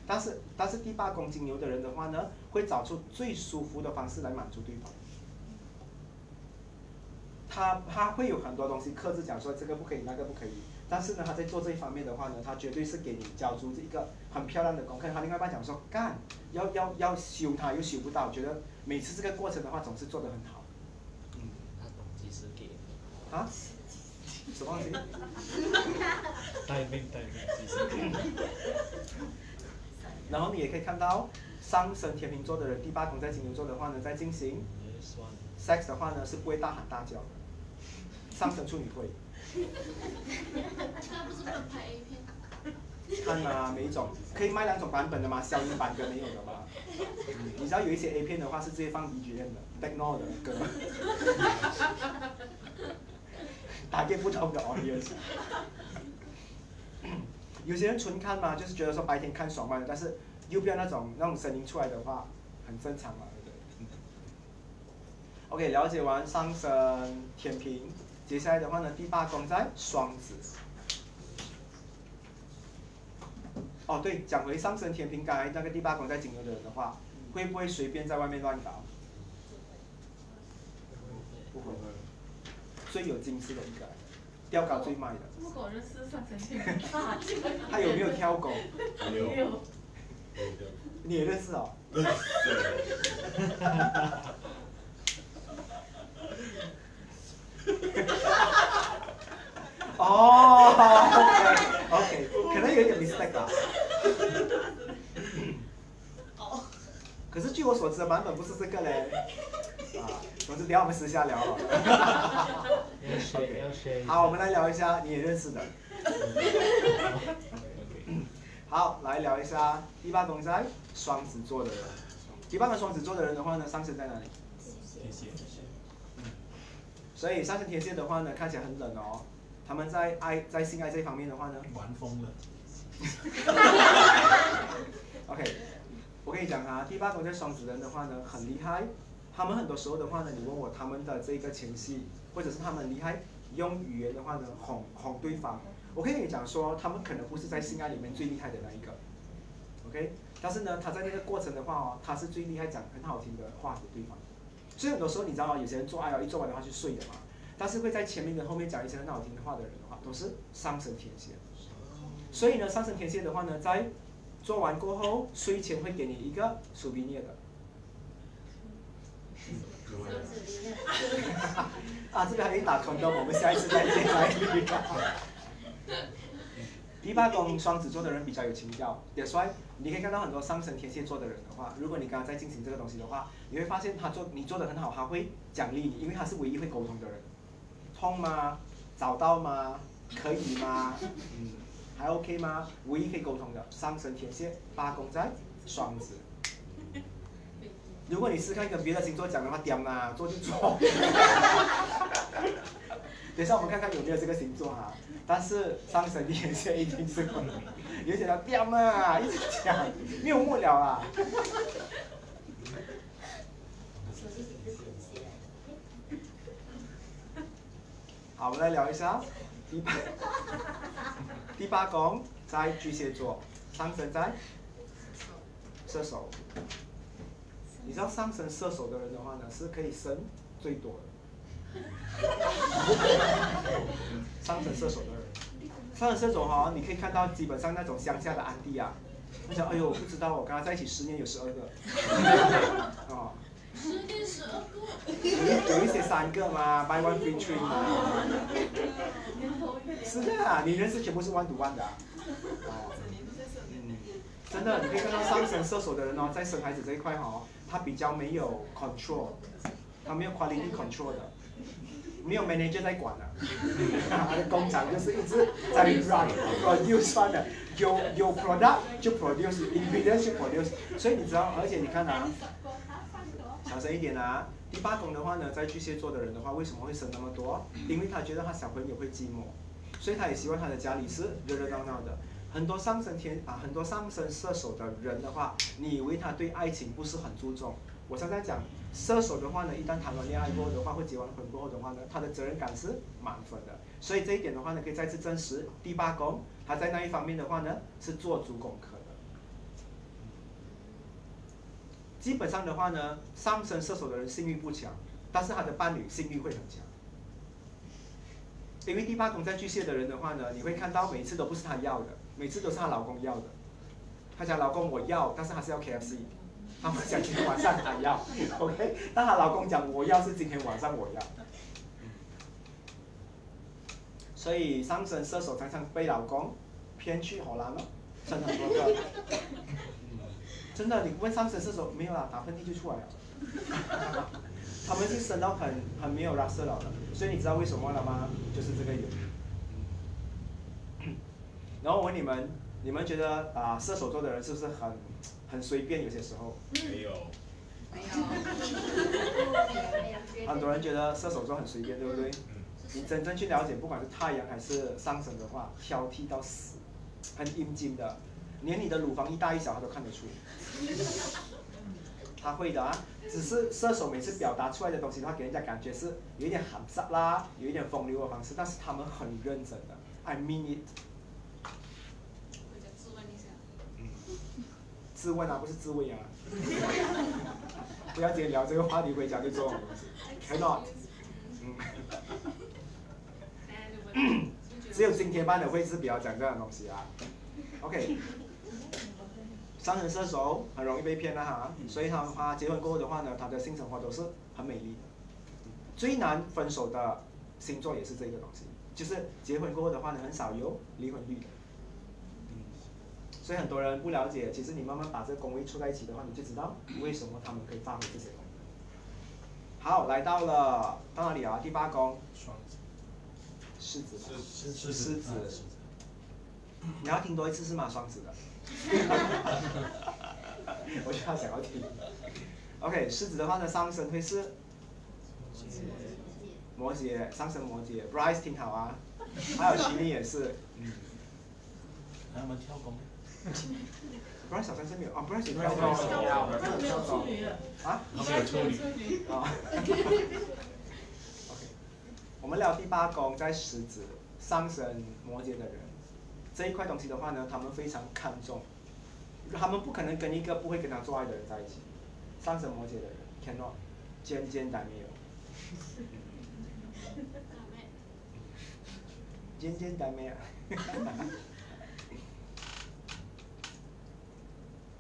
但是，但是第八宫金牛的人的话呢，会找出最舒服的方式来满足对方。他他会有很多东西克制，讲说这个不可以，那个不可以。但是呢，他在做这一方面的话呢，他绝对是给你交出这一个很漂亮的功课。他另外一半讲说干，要要要修他又修不到，觉得每次这个过程的话总是做得很好。嗯，他懂及时给。啊？什么东西？待命待命，及时给。然后你也可以看到，上升天秤座的人，第八宫在金牛座的话呢，在进行 sex 的话呢，是不会大喊大叫的。上升处女会。那不是不能拍 A 片？看啊，每一种可以卖两种版本的嘛，消音版跟没有的嘛。你知道有一些 A 片的话是直接放 BGM 的，Back No 的歌。*laughs* 打给不同的 audience。有些人纯看嘛，就是觉得说白天看爽嘛，但是又不要那种那种声音出来的话，很正常嘛，对不对？OK，了解完上升天平，接下来的话呢，第八宫在双子。哦，对，讲回上升天平，刚才那个第八宫在金牛的人的话，会不会随便在外面乱搞？不会，最有金丝的一个，吊稿最卖的。不狗认识上升天平，*laughs* 他有没有挑狗？没有。你也认识哦。*laughs* *laughs* 哦，OK，OK，可能有点 mistake 吧。可是据我所知的版本不是这个嘞。啊，总之等下我们私下聊好了。好，我们来聊一下你也认识的。好，来聊一下第八宫在双子座的人。第八个双子座的人的话呢，上升在哪里？天蝎。所以上升天蝎的话呢，看起来很冷哦。他们在爱在性爱这方面的话呢，玩疯了。*laughs* OK，我跟你讲啊，第八宫在双子人的话呢，很厉害。他们很多时候的话呢，你问我他们的这个前戏，或者是他们厉害用语言的话呢，哄哄对方。我可以跟你讲说，他们可能不是在性爱里面最厉害的那一个，OK？但是呢，他在那个过程的话哦，他是最厉害讲很好听的话给对方。所以很多时候你知道吗？有些人做爱哦，一做完的话就睡的嘛。但是会在前面跟后面讲一些很好听的话的人的话，都是上升天蝎。所以呢，上升天蝎的话呢，在做完过后，睡前会给你一个苏比涅的。*laughs* 啊，这个还没打通的，我们下一次再见来第八宫双子座的人比较有情调，也帅。你可以看到很多上升天蝎座的人的话，如果你刚刚在进行这个东西的话，你会发现他做你做的很好，他会奖励你，因为他是唯一会沟通的人。痛吗？找到吗？可以吗？嗯，还 OK 吗？唯一可以沟通的上升天蝎，八宫在双子。如果你试看跟别的星座讲的话，点啊，做就做。*laughs* 等一下我们看看有没有这个星座哈，但是上升天蝎一定是会，有些人点啊，一直讲，没有末了啊。好，我们来聊一下第八第八宫在巨蟹座，上升在射手。你知道上升射手的人的话呢，是可以生最多的。上升射手的，上升射手哈，你可以看到基本上那种乡下的安迪啊，他想哎呦，我不知道我跟他在一起十年有十二个，*laughs* 哦，十年十二个，有一些三个嘛，by one free three 嘛，是的啊，你认识全部是 one to one 的，哦，嗯，真的，你可以看到上升射手的人哦，在生孩子这一块哈，他比较没有 control，他没有 quality control 的。没有 manager 在管了，他的工厂就是一直在 run，produce 的，有有 product 就 produce，ingredient 就 produce，所以你知道，而且你看啊，小声一点啊，第八宫的话呢，在巨蟹座的人的话，为什么会生那么多？因为他觉得他小朋友会寂寞，所以他也希望他的家里是热热闹闹的。很多上升天啊，很多上升射手的人的话，你以为他对爱情不是很注重？我常常讲。射手的话呢，一旦谈完恋爱过后的话，或结完婚过后的话呢，他的责任感是满分的。所以这一点的话呢，可以再次证实第八宫他在那一方面的话呢，是做足功课的。基本上的话呢，上升射手的人性欲不强，但是他的伴侣性欲会很强。因为第八宫在巨蟹的人的话呢，你会看到每次都不是他要的，每次都是她老公要的。她讲老公我要，但是还是要 KFC。他们讲今天晚上还要，*laughs* OK？但她老公讲我要是今天晚上我要，所以上升射手常常被老公骗去荷兰了，生很多个。*laughs* 真的，你问上升射手没有啦，打喷嚏就出来了。他们是生到很很没有拉色了的，所以你知道为什么了吗？就是这个原因。*coughs* 然后我问你们，你们觉得啊，射手座的人是不是很？很随便，有些时候。没有。没有。很多人觉得射手座很随便，对不对？你真正去了解，不管是太阳还是上升的话，挑剔到死。很阴茎的，连你的乳房一大一小他都看得出。*laughs* 他会的啊，只是射手每次表达出来的东西的话，给人家感觉是有一点含沙啦，有一点风流的方式，但是他们很认真的，I mean it。我想质问一下，自问啊，不是自慰啊。*laughs* 不要直接聊这个话题，回家就做。*laughs* cannot。嗯。只有今天班的会是比较讲这样的东西啊。OK。三人射手很容易被骗的哈，所以他们他结婚过后的话呢，他的性生活都是很美丽的。最难分手的星座也是这个东西，就是结婚过后的话呢，很少有离婚率的。所以很多人不了解，其实你慢慢把这个宫位凑在一起的话，你就知道为什么他们可以发挥这些功能。好，来到了到哪里啊？第八宫。双子。狮子。狮狮狮子。你要听多一次是吗？双子的。*laughs* 我就要想要听。OK，狮子的话呢，上升会是摩羯，上升摩羯。Bryce 挺好啊，还有徐丽也是。嗯。他们跳弓。Bryce 小三生没有啊？Bryce 跳弓。跳处女啊？没有处女。啊。*laughs* OK，我们聊第八宫在狮子，上升摩羯的人。这一块东西的话呢，他们非常看重，他们不可能跟一个不会跟他做爱的人在一起。上升摩羯的人，cannot，简简单没有。简简单没有。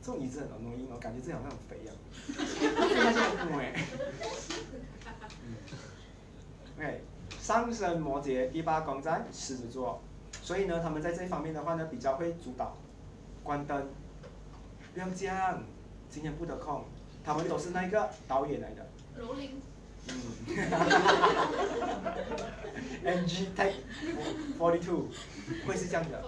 种椅子很容易，我感觉这好像很肥一样。*laughs* 哎，上升摩羯第八宫在狮子座。所以呢，他们在这一方面的话呢，比较会主导，关灯，不要这样，今天不得空，他们都是那个导演来的。罗琳。嗯。*laughs* NG Take Forty Two，会是这样的。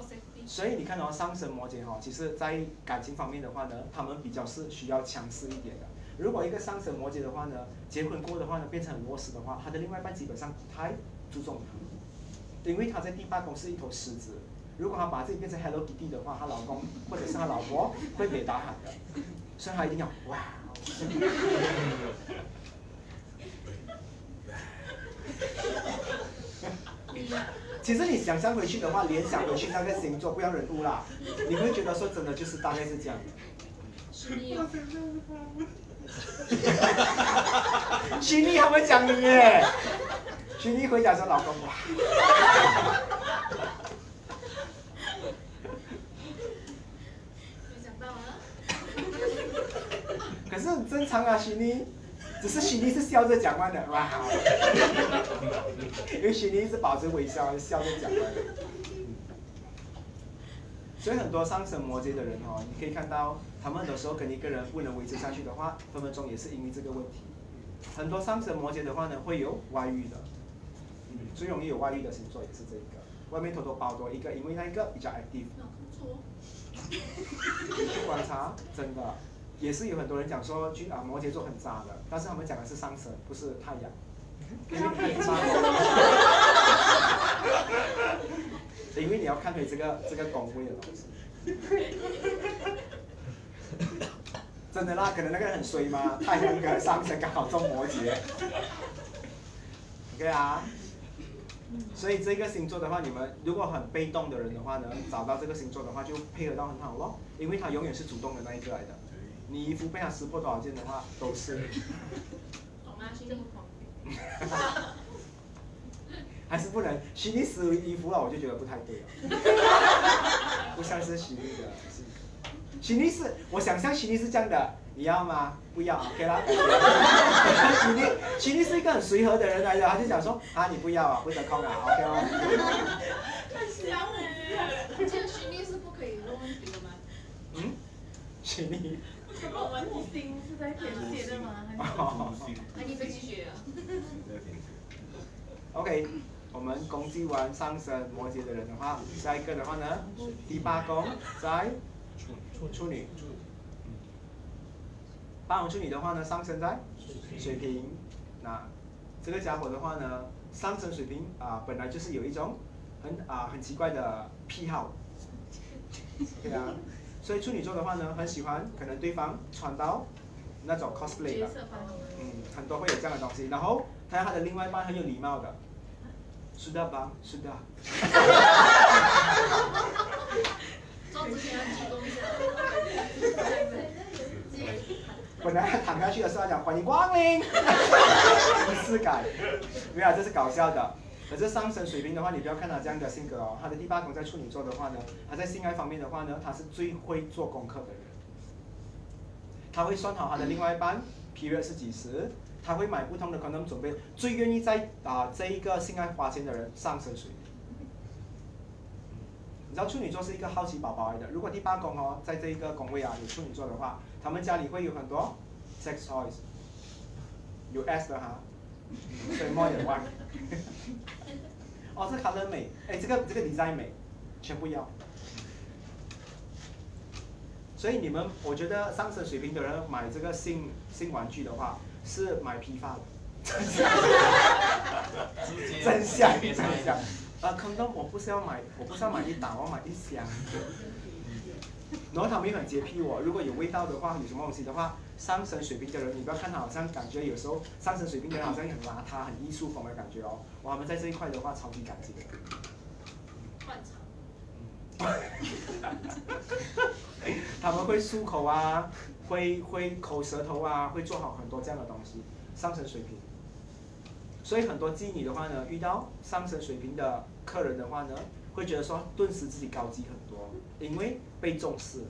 所以你看到上升摩羯哈，其实在感情方面的话呢，他们比较是需要强势一点的。如果一个上升摩羯的话呢，结婚过的话呢，变成很弱势的话，他的另外一半基本上不太注重他。因为他在第八宫是一头狮子，如果他把自己变成 Hello Kitty 的话，他老公或者是他老婆会被打喊的，所以他一定要哇。*laughs* 其实你想象回去的话，联想回去那个星座，不要人物啦，你会觉得说真的就是大概是这样的。心里他们讲你耶。徐妮回家说：“老公哇。”没想到啊。可是很正常啊，徐妮，只是心里是笑着讲话的，哇。*laughs* 因为心里一直保持微笑，笑着讲话的。所以很多上升摩羯的人哦，你可以看到，他们很多时候跟一个人不能维持下去的话，分分钟也是因为这个问题。很多上升摩羯的话呢，会有外遇的。嗯最容易有外遇的星座也是这一个，外面偷偷包多一个，因为那一个比较 active。去观察，真的，也是有很多人讲说，巨啊摩羯座很渣的，但是他们讲的是上升，不是太阳。因为很渣。*laughs* 因为你要看回这个这个宫位的东西。*laughs* 真的啦，可能那个人很衰吗？太阳跟上升刚好中摩羯。*laughs* OK 啊。所以这个星座的话，你们如果很被动的人的话呢，找到这个星座的话，就配合到很好咯，因为他永远是主动的那一个来的。你衣服被他撕破多少件的话，都是。懂吗？是这么狂。还是不能，徐丽撕衣服了，我就觉得不太对了。*laughs* 不像是徐丽的，徐丽是，我想象徐丽是这样的。你要吗？不要，OK 啦。*laughs* 徐丽，徐丽是一个很随和的人来的，他就想说啊，你不要啊，不得空啊，OK 哦。太香了。这个徐丽是不可以问问题的吗？嗯？徐丽。我们的心是在填写的吗？还你飞机学啊？OK，我们攻击完上升摩羯的人的话，下一个的话呢，第八宫在处处女。八王处女的话呢，上升在水瓶，那这个家伙的话呢，上升水瓶啊，本来就是有一种很啊很奇怪的癖好，对啊，所以处女座的话呢，很喜欢可能对方穿到那种 cosplay 的，嗯，很多会有这样的东西。然后他他的另外一半很有礼貌的，是的吧？是的。做之前要鞠躬一下。*laughs* 本来他躺下去的时候讲欢迎光临，仪式感，没有，这是搞笑的。可是上升水平的话，你不要看他这样的性格哦，他的第八宫在处女座的话呢，他在性爱方面的话呢，他是最会做功课的人。他会算好他的另外一半 period 是几时，他会买不同的 condom 准备，最愿意在啊这一个性爱花钱的人上升水平。你知道处女座是一个好奇宝宝来的，如果第八宫哦，在这一个宫位啊有处女座的话，他们家里会有很多 sex toys，有 S 的哈，所以 more 也 one。哦，这 color 美，哎，这个这个 design 美，全部要。所以你们，我觉得上升水平的人买这个新新玩具的话，是买批发的。真香，真香。啊，坑洞我不是要买，我不是要买一打，我要买一箱。然后他们也很洁癖我，如果有味道的话，有什么东西的话，上升水平的人，你不要看他好像感觉有时候上升水平的人好像很邋遢、很艺术风的感觉哦。我们在这一块的话，超级干净的。换场。他们会漱口啊，会会口舌头啊，会做好很多这样的东西，上升水平。所以很多妓女的话呢，遇到上升水平的客人的话呢，会觉得说顿时自己高级很多，因为被重视了。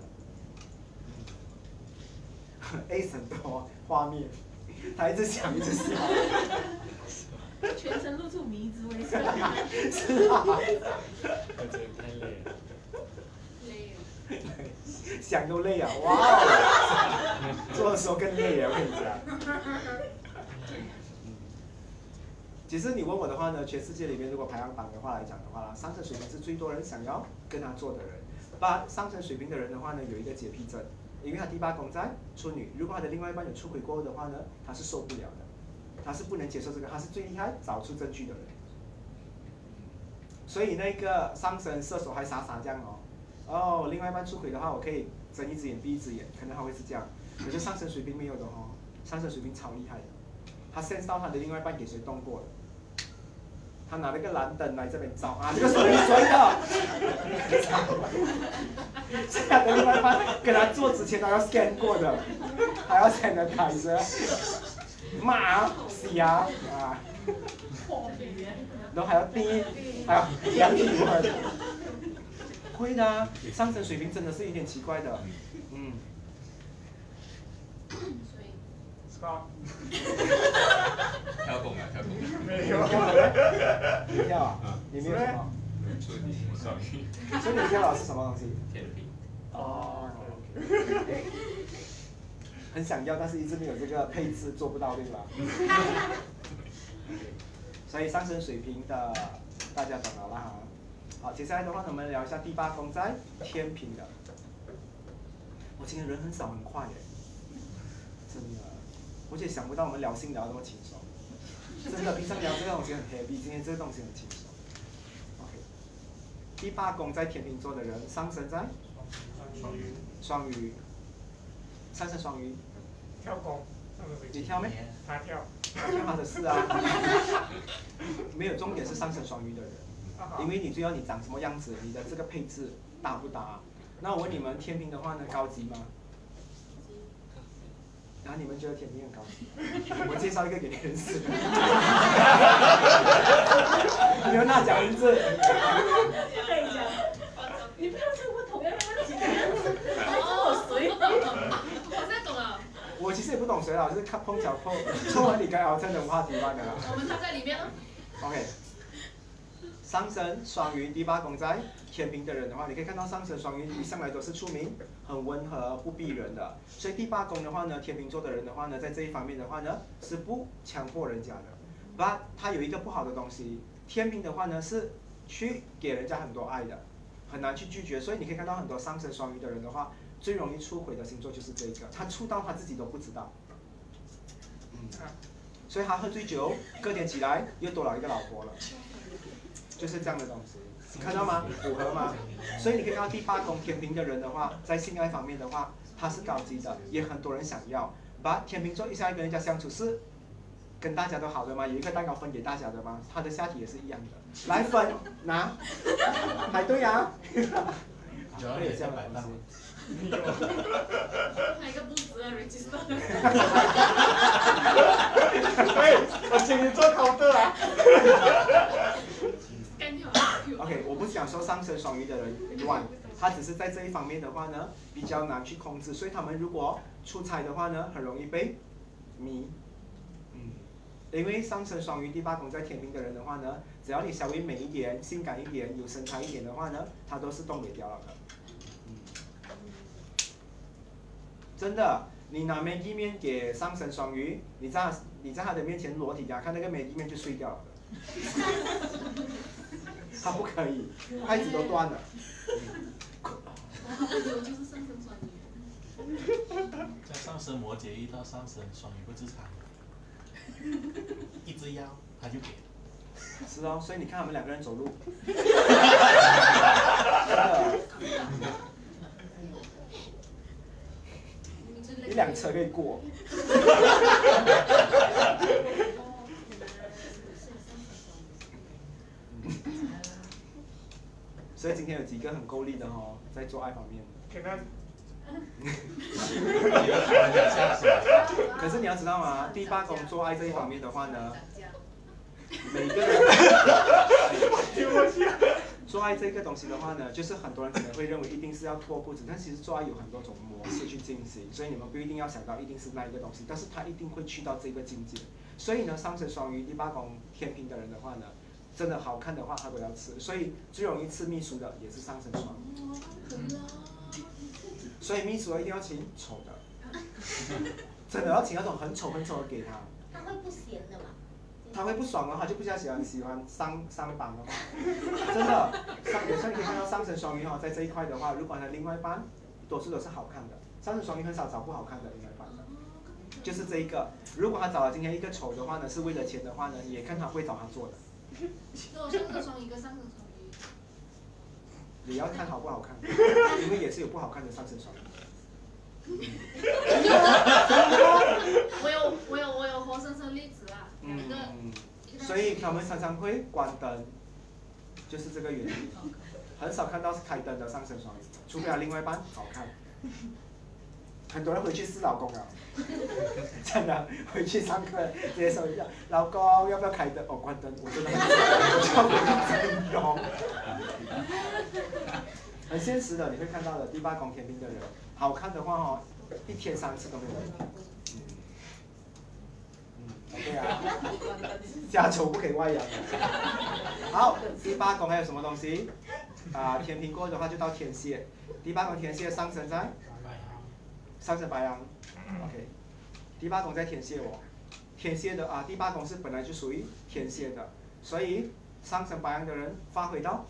*laughs* A 很多画面，他一直想一直笑。全程露出迷之微笑。*laughs* 是啊。我觉得太累了。累。*laughs* 想都累啊！哇哦，做的时候更累啊！我跟你讲。其实你问我的话呢，全世界里面如果排行榜的话来讲的话，上升水平是最多人想要跟他做的人。八上升水平的人的话呢，有一个洁癖症，因为他第八宫在处女，如果他的另外一半有出轨过后的话呢，他是受不了的，他是不能接受这个，他是最厉害找出证据的人。所以那个上升射手还傻傻这样哦，哦，另外一半出轨的话，我可以睁一只眼闭一只眼，可能他会是这样。可是上升水平没有的哦，上升水平超厉害的，他 sense 到他的另外一半给谁动过了。他拿了个蓝灯来这边照啊，这个属于谁的？这样的另外一半跟他做之前他要 scan 过的，还要 scan 的台着，骂死啊啊！然后还要滴，还要量体温。会的，上升水平真的是有点奇怪的，嗯。跳拱啊，跳拱。没有。你跳啊？你没有什么？处女双鱼。处女跳是什么东西？天平。哦。很想要，但是一直没有这个配置，做不到，对吧？*laughs* 所以上升水平的大家懂了啦哈。好，接下来的话，我们聊一下第八宫在天平的。我今天人很少，很快耶，真的。我也想不到我们聊性聊那么轻松，真的，平常聊这个东西很 heavy，今天这个东西很轻松。OK，第八宫在天秤座的人，上升在？双鱼，双鱼，上升双鱼，跳弓，你跳没？他跳，他跳他的事啊，*laughs* 没有重点是上升双鱼的人，因为你最要你长什么样子，你的这个配置搭不搭？那我问你们，天平的话呢，高级吗？然后你们觉得甜品很高级，我介绍一个给你认识。*laughs* 你们那讲名字。你不要再问同样的问题。哦，谁？我在懂了。我其实也不懂谁啊，就是看碰巧碰碰完你刚好真的话题班的。我们他在里面呢。OK。上升双鱼第八宫在天平的人的话，你可以看到上升双鱼一上来都是出名很温和不逼人的，所以第八宫的话呢，天秤座的人的话呢，在这一方面的话呢是不强迫人家的。But 他有一个不好的东西，天平的话呢是去给人家很多爱的，很难去拒绝，所以你可以看到很多上升双鱼的人的话，最容易出轨的星座就是这个，他出到他自己都不知道。嗯，所以他喝醉酒，隔天起来又多了一个老婆了。就是这样的东西，看到吗？符合吗？所以你可以看到第八宫天平的人的话，在性爱方面的话，他是高级的，也很多人想要。把天平座一下跟人家相处是跟大家都好的吗？有一个蛋糕分给大家的吗？他的下体也是一样的，来分拿，排队啊！主要也是摆档。还有一个不值得 register。*laughs* 哎，我请你做 counter 啊。OK，我不想说上升双鱼的人乱，他只是在这一方面的话呢，比较难去控制，所以他们如果出差的话呢，很容易被迷。嗯，因为上升双鱼第八宫在天平的人的话呢，只要你稍微美一点、性感一点、有身材一点的话呢，他都是动不掉了的。嗯，真的，你拿美肌面给上升双鱼，你在你在他的面前裸体呀，看那个美肌面就碎掉了。*laughs* *laughs* 他不可以，筷子都断了。*laughs* 在上升摩羯遇到上升双鱼不自残，一只腰他就给了。是哦，所以你看我们两个人走路，一辆 *laughs* 车可以过。所以今天有几个很够力的哦，在做爱方面。可是你要知道吗？第八宫做爱这一方面的话呢，每个人做爱这个东西的话呢，就是很多人可能会认为一定是要脱裤子，但其实做爱有很多种模式去进行，所以你们不一定要想到一定是那一个东西，但是它一定会去到这个境界。所以呢，上升双鱼、第八宫天平的人的话呢。真的好看的话，他都要吃，所以最容易吃秘书的也是上升双。所以秘书一定要请丑的，真的要请那种很丑很丑的给他。他会不咸的吗？他会不爽的话，就比较喜欢喜欢上上榜的话。真的，上有时候你可以看到上升双鱼哈，在这一块的话，如果他另外一半多数都是好看的，上升双鱼很少找不好看的另外一半的。就是这一个，如果他找了今天一个丑的话呢，是为了钱的话呢，也看他会找他做的。那我上个双鱼跟上个双鱼，你要看好不好看，*laughs* 因为也是有不好看的上身双鱼。我有 *laughs* 我有我有活生生例子啊，两个。所以他们常常会关灯，就是这个原因。*laughs* 很少看到是开灯的上身双鱼，除非他另外一半好看。很多人回去是老公啊，*laughs* 真的回去上课接受一下，老公要不要开灯？哦，关灯，我真的很真容。很现实的，你会看到的，第八宫天平的人，好看的话哦，一天三次都没有问题。嗯，OK 啊，家丑不可以外扬。好，第八宫还有什么东西？啊，天平过的话就到天蝎，第八宫天蝎上升在。上升白羊，OK，第八宫在天蝎哦，天蝎的啊，第八宫是本来就属于天蝎的，所以上升白羊的人发挥到，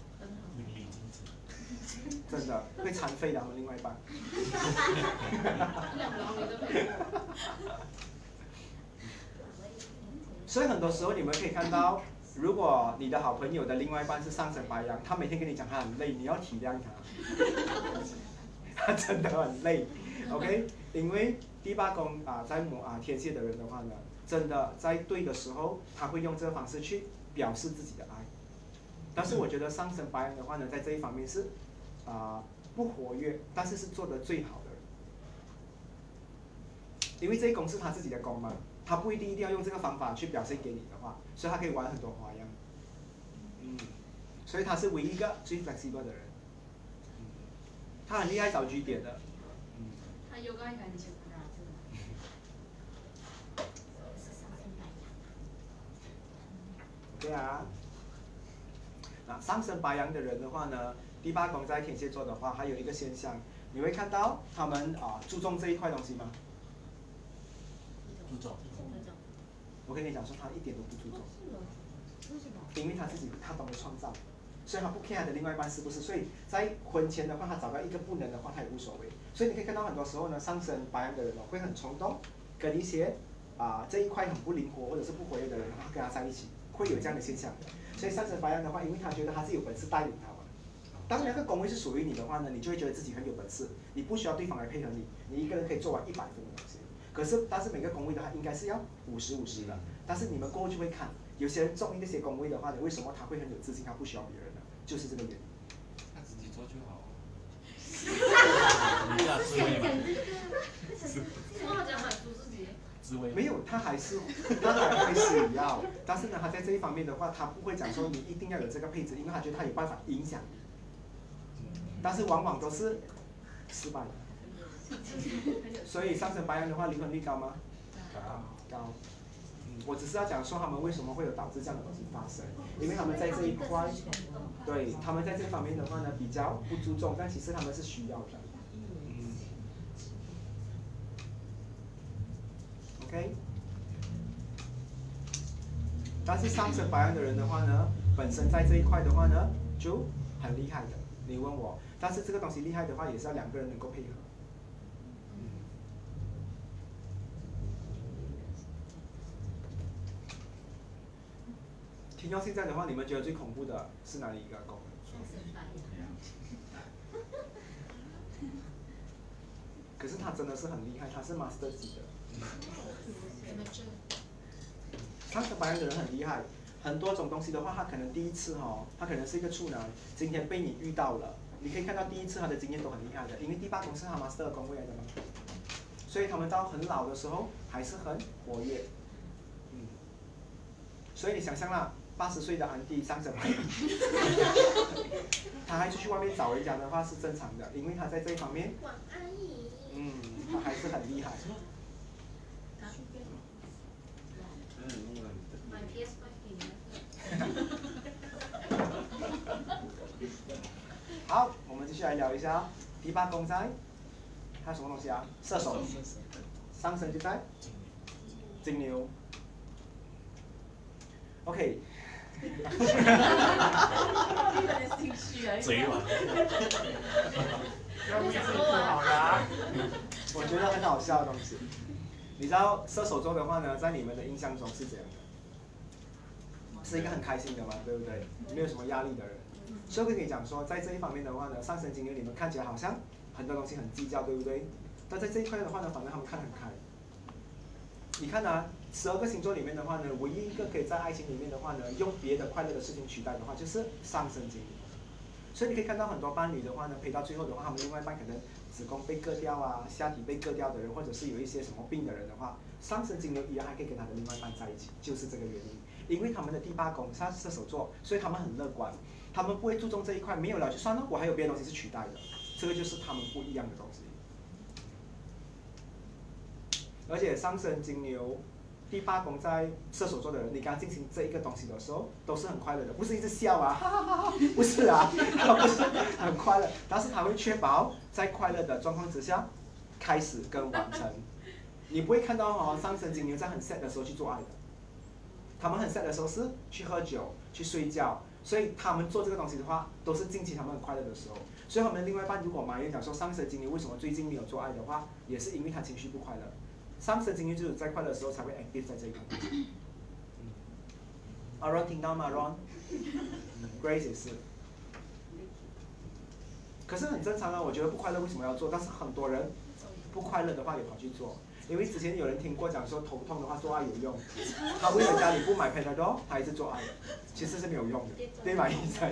真的会残废的，另外一半。*laughs* 所以很多时候你们可以看到，如果你的好朋友的另外一半是上升白羊，他每天跟你讲他很累，你要体谅他，*laughs* 他真的很累。OK，因为第八宫啊，在摩啊天蝎的人的话呢，真的在对的时候，他会用这个方式去表示自己的爱。但是我觉得上升白羊的话呢，在这一方面是啊不活跃，但是是做的最好的。因为这一宫是他自己的宫嘛，他不一定一定要用这个方法去表现给你的话，所以他可以玩很多花样。嗯，所以他是唯一一个最 flexible 的人。嗯，他很厉害找据点的。对啊，那上升白羊的人的话呢，第八宫在天蝎座的话，还有一个现象，你会看到他们啊注重这一块东西吗？注重。我跟你讲说，他一点都不注重，因为他自己他懂得创造。所以他不 care 的另外一半是不是？所以在婚前的话，他找到一个不能的话，他也无所谓。所以你可以看到很多时候呢，上升白羊的人哦，会很冲动，跟一些啊这一块很不灵活或者是不活跃的人，然后跟他在一起，会有这样的现象。所以上升白羊的话，因为他觉得他是有本事带领他嘛。当那个工位是属于你的话呢，你就会觉得自己很有本事，你不需要对方来配合你，你一个人可以做完一百分的东西。可是，但是每个工位的话，应该是要五十五十的。但是你们过后就会看，有些人中那些工位的话呢，为什么他会很有自信，他不需要别人呢，就是这个原因。他自己做就好。*laughs* 你讲自己 *laughs* 吗？什么讲满足自己？自慰。没有，他还是他还会需要，但是呢，他在这一方面的话，他不会讲说你一定要有这个配置，因为他觉得他有办法影响你。但是往往都是失败的。*laughs* 所以上升白羊的话，离婚率高吗？高。高。嗯，我只是要讲说他们为什么会有导致这样的东西发生，因为他们在这一块，对，他们在这方面的话呢比较不注重，但其实他们是需要的。嗯。OK。但是上升白羊的人的话呢，本身在这一块的话呢就很厉害的。你问我，但是这个东西厉害的话，也是要两个人能够配合。听到现在的话，你们觉得最恐怖的是哪里一个狗？*laughs* 可是他真的是很厉害，他是 master 级的。上升白羊的人很厉害。很多种东西的话，他可能第一次哈，他可能是一个处男，今天被你遇到了，你可以看到第一次他的经验都很厉害的，因为第八宫是他 master 宫位来的嘛，所以他们到很老的时候还是很活跃，嗯，所以你想象啦，八十岁的安迪上升白羊，*laughs* 他还出去外面找人家的话是正常的，因为他在这一方面，嗯，他还是很厉害。*laughs* 好，我们继续来聊一下第八宫在，它什么东西啊？射手，上升就在金牛。OK。嘴软。*laughs* 我觉得很好笑的东西。你知道射手座的话呢，在你们的印象中是怎样的？是一个很开心的嘛，对不对？没有什么压力的人。所以我跟你讲说，在这一方面的话呢，上升金牛你们看起来好像很多东西很计较，对不对？但在这一块的话呢，反正他们看得很开。你看啊，十二个星座里面的话呢，唯一一个可以在爱情里面的话呢，用别的快乐的事情取代的话，就是上升金牛。所以你可以看到很多伴侣的话呢，陪到最后的话，他们另外一半可能子宫被割掉啊，下体被割掉的人，或者是有一些什么病的人的话，上升金牛依然还可以跟他的另外一半在一起，就是这个原因。因为他们的第八宫他是射手座，所以他们很乐观，他们不会注重这一块，没有了就算了，我还有别的东西是取代的，这个就是他们不一样的东西。而且上升金牛，第八宫在射手座的人，你刚进行这一个东西的时候，都是很快乐的，不是一直笑啊，*laughs* 哈哈哈哈，不是啊，不是很快乐，但是他会确保在快乐的状况之下开始跟完成，你不会看到哦，上升金牛在很 sad 的时候去做爱的。他们很 sad 的时候是去喝酒、去睡觉，所以他们做这个东西的话，都是近期他们很快乐的时候。所以他们另外一半如果埋怨讲说上升金牛为什么最近没有做爱的话，也是因为他情绪不快乐。上升金牛就是在快乐的时候才会 active 在这一块。r o n 听到吗？Ron，Grace 也是。可是很正常啊，我觉得不快乐为什么要做？但是很多人不快乐的话也跑去做。因为之前有人听过讲说头痛的话做爱有用，*laughs* 他为了家里不买 Panadol，他还是做爱，其实是没有用的，对吗？医生，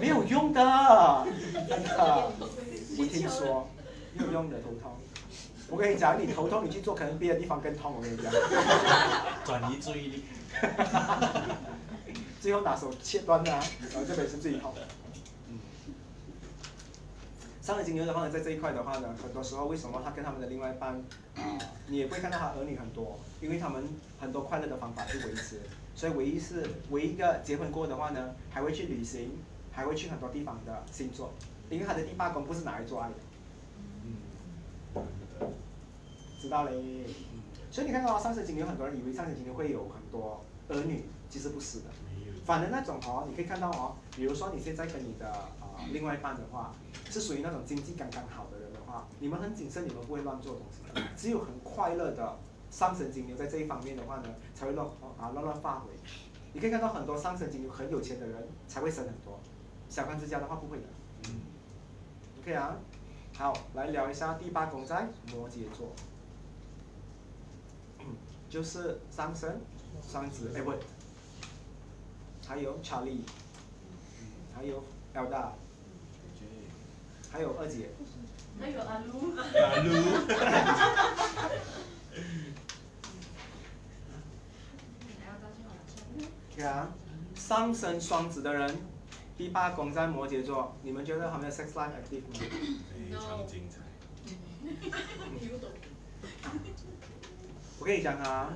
没有用的，真的，我听说没有用的头痛。我跟你讲，你头痛你去做，可能别的地方更痛。我跟你讲，转移注意力，*laughs* 最后拿手切断啊，然后这边是最痛。上了金牛的话呢，在这一块的话呢，很多时候为什么他跟他们的另外一半，你也会看到他儿女很多，因为他们很多快乐的方法去维持，所以唯一是唯一一个结婚过的话呢，还会去旅行，还会去很多地方的星座，因为他的第八宫不是拿来做爱的，嗯，知道嘞，所以你看到上升金牛，很多人以为上升金牛会有很多儿女，其实不是的，反正那种哦，你可以看到哦，比如说你现在跟你的啊另外一半的话。是属于那种经济刚刚好的人的话，你们很谨慎，你们不会乱做东西。只有很快乐的上升金牛在这一方面的话呢，才会乱啊乱乱发挥。你可以看到很多上升金牛很有钱的人才会生很多，小康之家的话不会的。OK 啊，好，来聊一下第八宫在摩羯座，就是上升双子哎不还有 Charlie，还有 Elda，还有二姐。还有阿卢。阿卢。*laughs* 对啊，上升双子的人，第八宫在摩羯座，你们觉得他们的 sex life active 吗？非常精彩。*laughs* 我跟你讲啊，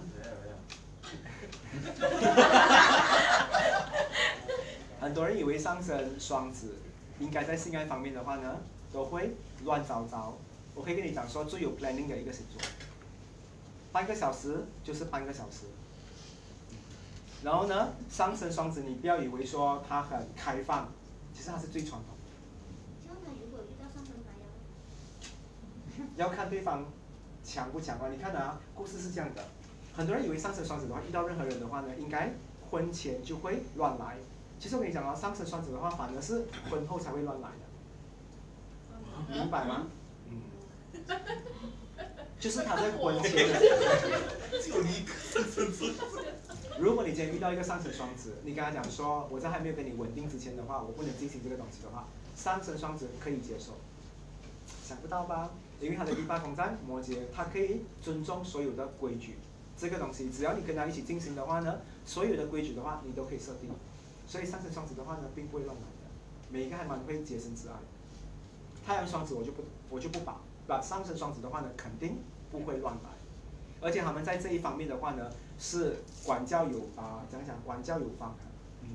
*laughs* 很多人以为上升双子应该在性爱方面的话呢，都会乱糟糟。我可以跟你讲说，最有 planning 的一个星座，半个小时就是半个小时。然后呢，上升双子，你不要以为说他很开放，其实他是最传统。要看对方强不强啊！你看啊，故事是这样的，很多人以为上升双子的话，遇到任何人的话呢，应该婚前就会乱来。其实我跟你讲啊，上升双子的话，反而是婚后才会乱来的，明白吗？嗯。*laughs* 就是他在婚前。*laughs* 就你一个上升如果你今天遇到一个上升双子，你跟他讲说，我在还没有跟你稳定之前的话，我不能进行这个东西的话，上升双子可以接受。想不到吧？因为他的第八宫在摩羯，他可以尊重所有的规矩。这个东西只要你跟他一起进行的话呢，所有的规矩的话你都可以设定。所以上升双子的话呢，并不会乱来的，每一个还蛮会洁身自爱。太阳双子我就不我就不保，把上升双子的话呢，肯定不会乱来。而且他们在这一方面的话呢，是管教有啊，讲讲管教有方。嗯，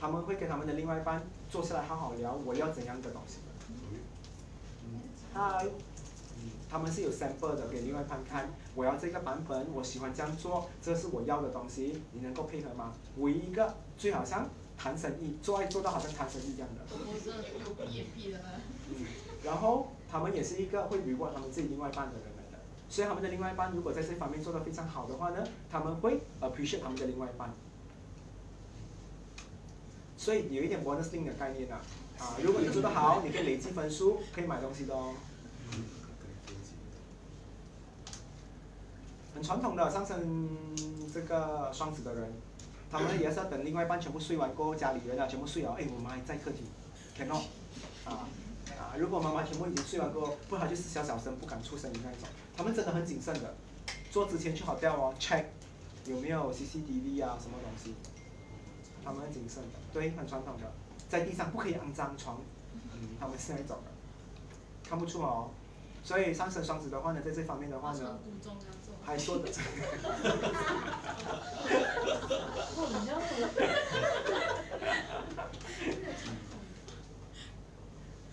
他们会跟他们的另外一半坐下来好好聊，我要怎样的东西。嗯，嗨，他们是有 sample 的给另外一半看，我要这个版本，我喜欢这样做，这是我要的东西，你能够配合吗？唯一一个最好像谈生意，做爱做到好像谈生意一样的。我是有也批的。嗯，然后他们也是一个会 reward 他们自己另外一半的人。所以他们的另外一半如果在这方面做得非常好的话呢，他们会 appreciate 他们的另外一半。所以有一点 bonus thing 的概念啊，啊，如果你做得好，你可以累积分数，可以买东西的哦。很传统的上升这个双子的人，他们也是要等另外一半全部睡完过后，家里人啊全部睡了，哎，我妈还在客厅，Can no，啊。啊，如果妈妈全部已经睡完过后，不然就是小小声不敢出声的那种。他们真的很谨慎的，做之前去好掉哦，check 有没有 CCTV 啊什么东西。他们很谨慎的，对，很传统的，在地上不可以肮脏床，嗯，他们是那种的，看不出哦。所以上升双子的话呢，在这方面的话呢，还说的。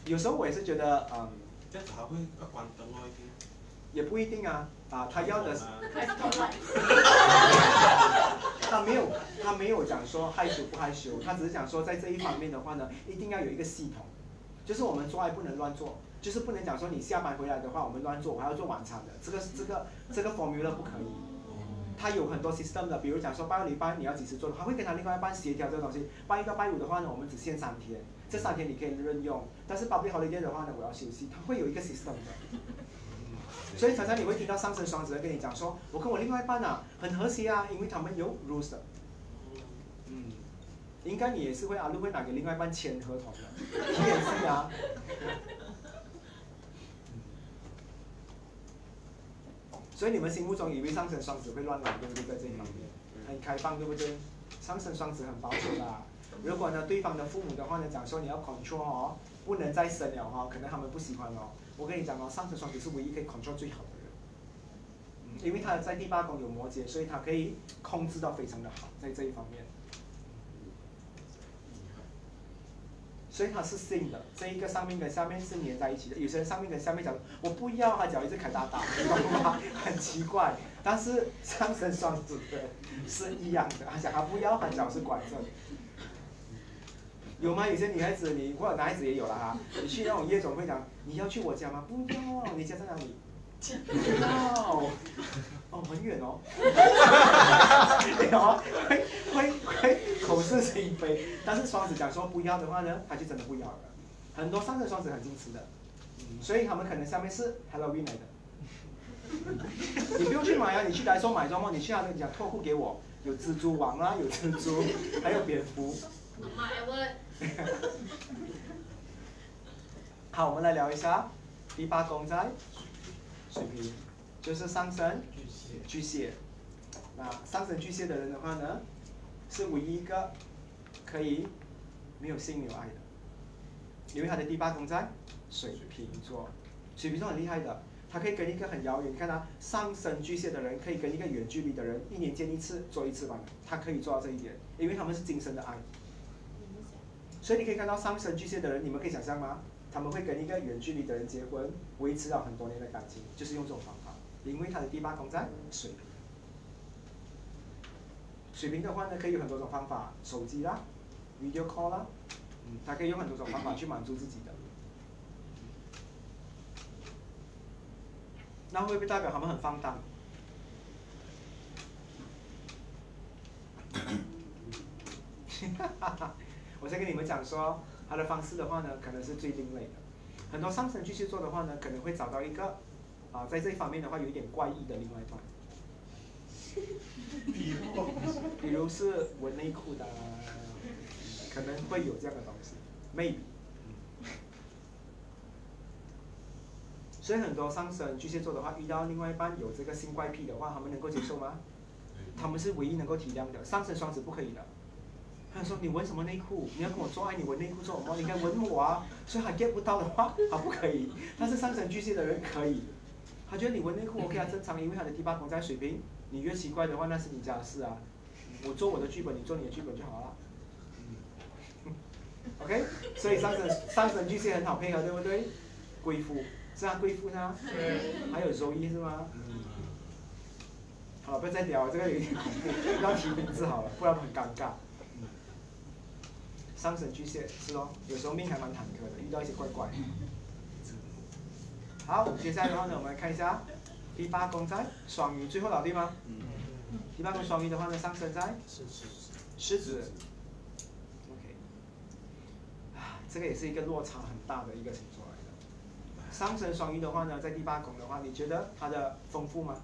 有时候我也是觉得，嗯，这样子还会要关灯哦，也不一定啊，啊，他要的。他没有，他没有讲说害羞不害羞，他只是讲说在这一方面的话呢，一定要有一个系统，就是我们做爱不能乱做，就是不能讲说你下班回来的话我们乱做，我还要做晚餐的，这个这个这个 formula 不可以。他有很多 system 的，比如讲说拜二礼拜你要几时做，他会跟他另外一半协调这个东西。拜一到拜五的话呢，我们只限三天，这三天你可以任用。但是 public holiday 的话呢，我要休息，他会有一个 system 的。*laughs* 所以常常你会听到上升双子跟你讲说，我跟我另外一半啊很和谐啊，因为他们有 rules 的。嗯，应该你也是会啊，都会拿给另外一半签合同的，*laughs* 你也是啊。所以你们心目中以为上升双子会乱来，对不对？在这一方面很开放，对不对？上升双子很保守啦。如果呢，对方的父母的话呢，讲说你要 control 哦，不能再生了哦，可能他们不喜欢哦。我跟你讲哦，上升双子是唯一可以 control 最好的人，因为他在第八宫有摩羯，所以他可以控制到非常的好，在这一方面。所以它是性的，这一个上面跟下面是粘在一起的。有些人上面跟下面讲，我不要，他脚一直开大大，*laughs* 很奇怪。但是上升双子的是一样的，他讲他不要，他脚是拐着。有吗？有些女孩子，你或者男孩子也有了哈。你去那种夜总会讲，你要去我家吗？不要，你家在哪里？不要，哦，很远哦。有会会会口是心非，但是双子讲说不要的话呢，他就真的不要了。很多上升双子很矜持的，所以他们可能下面是 Halloween 来的。你不用去买啊，你去来说买装吗？你去那边讲脱裤给我，有蜘蛛网啊，有蜘蛛，还有蝙蝠。妈呀，我。好，我们来聊一下第八宫在水瓶，就是上升巨蟹。那上升巨蟹的人的话呢，是唯一一个可以没有性没有爱的，因为他的第八宫在水瓶座，水瓶座很厉害的。他可以跟一个很遥远，你看他上升巨蟹的人，可以跟一个远距离的人一年见一次，做一次吧，他可以做到这一点，因为他们是今生的爱。所以你可以看到上升巨蟹的人，你们可以想象吗？他们会跟一个远距离的人结婚，维持了很多年的感情，就是用这种方法，因为他的第八宫在水平。水平的话呢，可以有很多种方法，手机啦，video call 啦，嗯，他可以用很多种方法去满足自己的。那会不会代表他们很放荡？*laughs* 我先跟你们讲说，他的方式的话呢，可能是最另类的。很多上升巨蟹座的话呢，可能会找到一个啊，在这一方面的话有一点怪异的另外一半。*laughs* 比如，比如是纹内裤的，可能会有这样的东西，maybe。所以很多上升巨蟹座的话，遇到另外一半有这个性怪癖的话，他们能够接受吗？他们是唯一能够体谅的。上升双子不可以的。他说：“你纹什么内裤？你要跟我做爱，你纹内裤做什么？你该纹我啊！”所以他 get 不到的话，他不可以。但是上升巨蟹的人可以，他觉得你纹内裤 OK 啊，正常，因为他的第八宫在水平。你越奇怪的话，那是你家的事啊。我做我的剧本，你做你的剧本就好了。OK，所以上神上神巨蟹很好配合，对不对？贵妇。是啊，贵妇呢？还有周一是吗？好，不要再聊，这个有点恐怖，要提名字好了，不然很尴尬。上神巨蟹是哦，有时候命还蛮坎坷的，遇到一些怪怪。好，接下来的话呢，我们来看一下第八宫在双鱼，最后老弟吗？第八宫双鱼的话呢，上升在狮子。OK，啊，这个也是一个落差很大的一个星座。上升双鱼的话呢，在第八宫的话，你觉得它的丰富吗？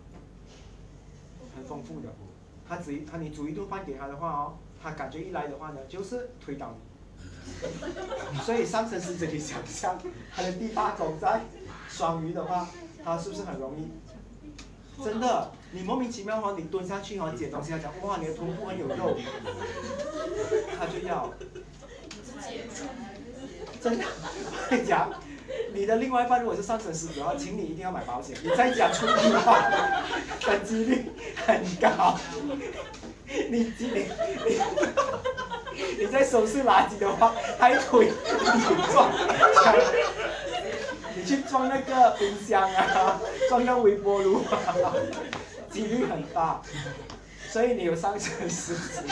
很丰富的。他只他你煮一顿饭给他的话哦，他感觉一来的话呢，就是推倒你。*laughs* 所以上升狮子你想象，他的第八宫在双鱼的话，他是不是很容易？真的，你莫名其妙哈，你蹲下去哈捡东西，他讲哇，你的臀部很有肉，他就要。真的，我跟你讲。你的另外一半如果是上升狮子的话，请你一定要买保险。你在家出意外的几率很高。你你你你在收拾垃圾的话，还推你撞，你去撞那个冰箱啊，*laughs* 撞那微波炉，几率很大。所以你有上升狮子。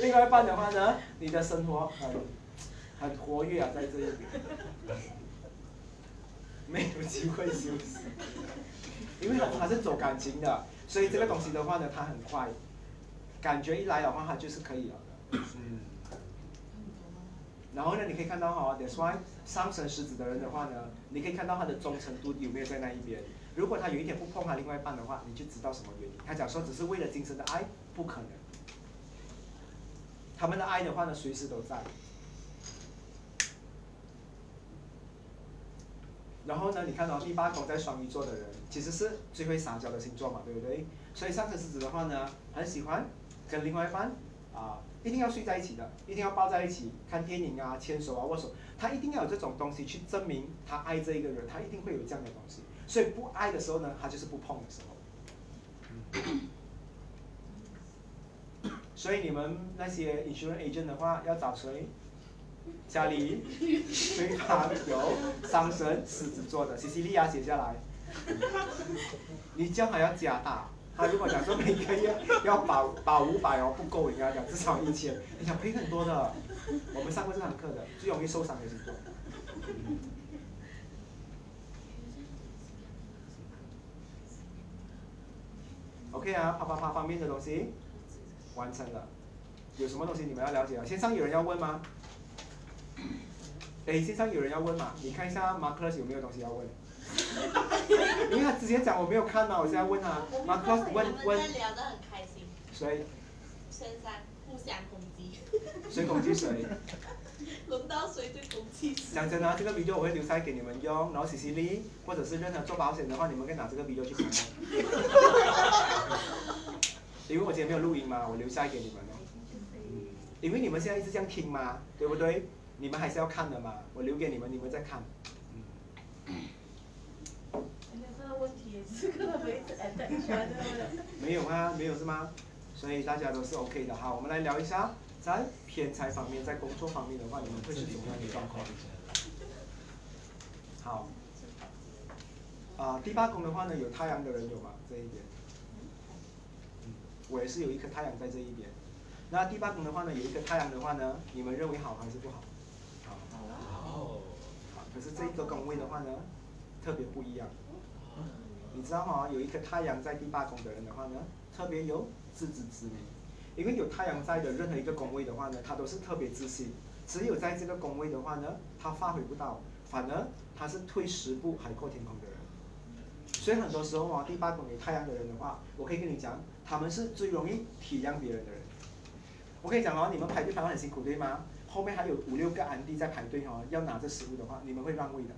另外一半的话呢，你的生活很很活跃啊，在这一边，没有机会休息，因为他是走感情的，所以这个东西的话呢，他很快，感觉一来的话，他就是可以了的。嗯。然后呢，你可以看到哈，That's why 上升狮子的人的话呢，你可以看到他的忠诚度有没有在那一边。如果他有一天不碰他另外一半的话，你就知道什么原因。他讲说只是为了今生的爱，不可能。他们的爱的话呢，随时都在。然后呢，你看到第八宫在双鱼座的人，其实是最会撒娇的星座嘛，对不对？所以上升狮子的话呢，很喜欢跟另外一半啊，一定要睡在一起的，一定要抱在一起看电影啊，牵手啊，握手，他一定要有这种东西去证明他爱这一个人，他一定会有这样的东西。所以不爱的时候呢，他就是不碰的时候。所以你们那些 insurance agent 的话，要找谁？家里对方有上升狮子座的，西西利亚写下来。你将来要加大，他如果讲说每个月要保保五百哦不够人家讲至少一千你想赔很多的。我们上过这堂课的最容易受伤的是谁 ok 啊啪啪啪方面的东西完成了。有什么东西你们要了解啊？线上有人要问吗？哎线上有人要问吗？你看一下 marker 有没有东西要问。*laughs* 因为他之前讲我没有看到，我现在问他，Marcus 问问。聊得很开心。谁？深山互相攻击。谁攻击谁？*laughs* 轮到谁就攻击谁。讲真的，这个 video 我会留下来给你们用，然后 C C V 或者是任何做保险的话，你们可以拿这个 video 去看。*laughs* 因为我今天没有录音嘛，我留下来给你们哦。因为你们现在一直这样听嘛，对不对？你们还是要看的嘛，我留给你们，你们再看。*laughs* 没有啊，没有是吗？所以大家都是 OK 的哈。我们来聊一下，在偏财方面，在工作方面的话，你们会是怎么样的状况？好。啊，第八宫的话呢，有太阳的人有吗？这一边。我也是有一颗太阳在这一边。那第八宫的话呢，有一个太阳的话呢，你们认为好还是不好？好。好。可是这一个宫位的话呢，特别不一样。你知道吗？有一颗太阳在第八宫的人的话呢，特别有自知之明。因为有太阳在的任何一个宫位的话呢，他都是特别自信。只有在这个宫位的话呢，他发挥不到，反而他是退十步海阔天空的人。所以很多时候啊，第八宫有太阳的人的话，我可以跟你讲，他们是最容易体谅别人的人。我跟你讲哦，你们排队排得很辛苦对吗？后面还有五六个安迪在排队哦，要拿着食物的话，你们会让位的，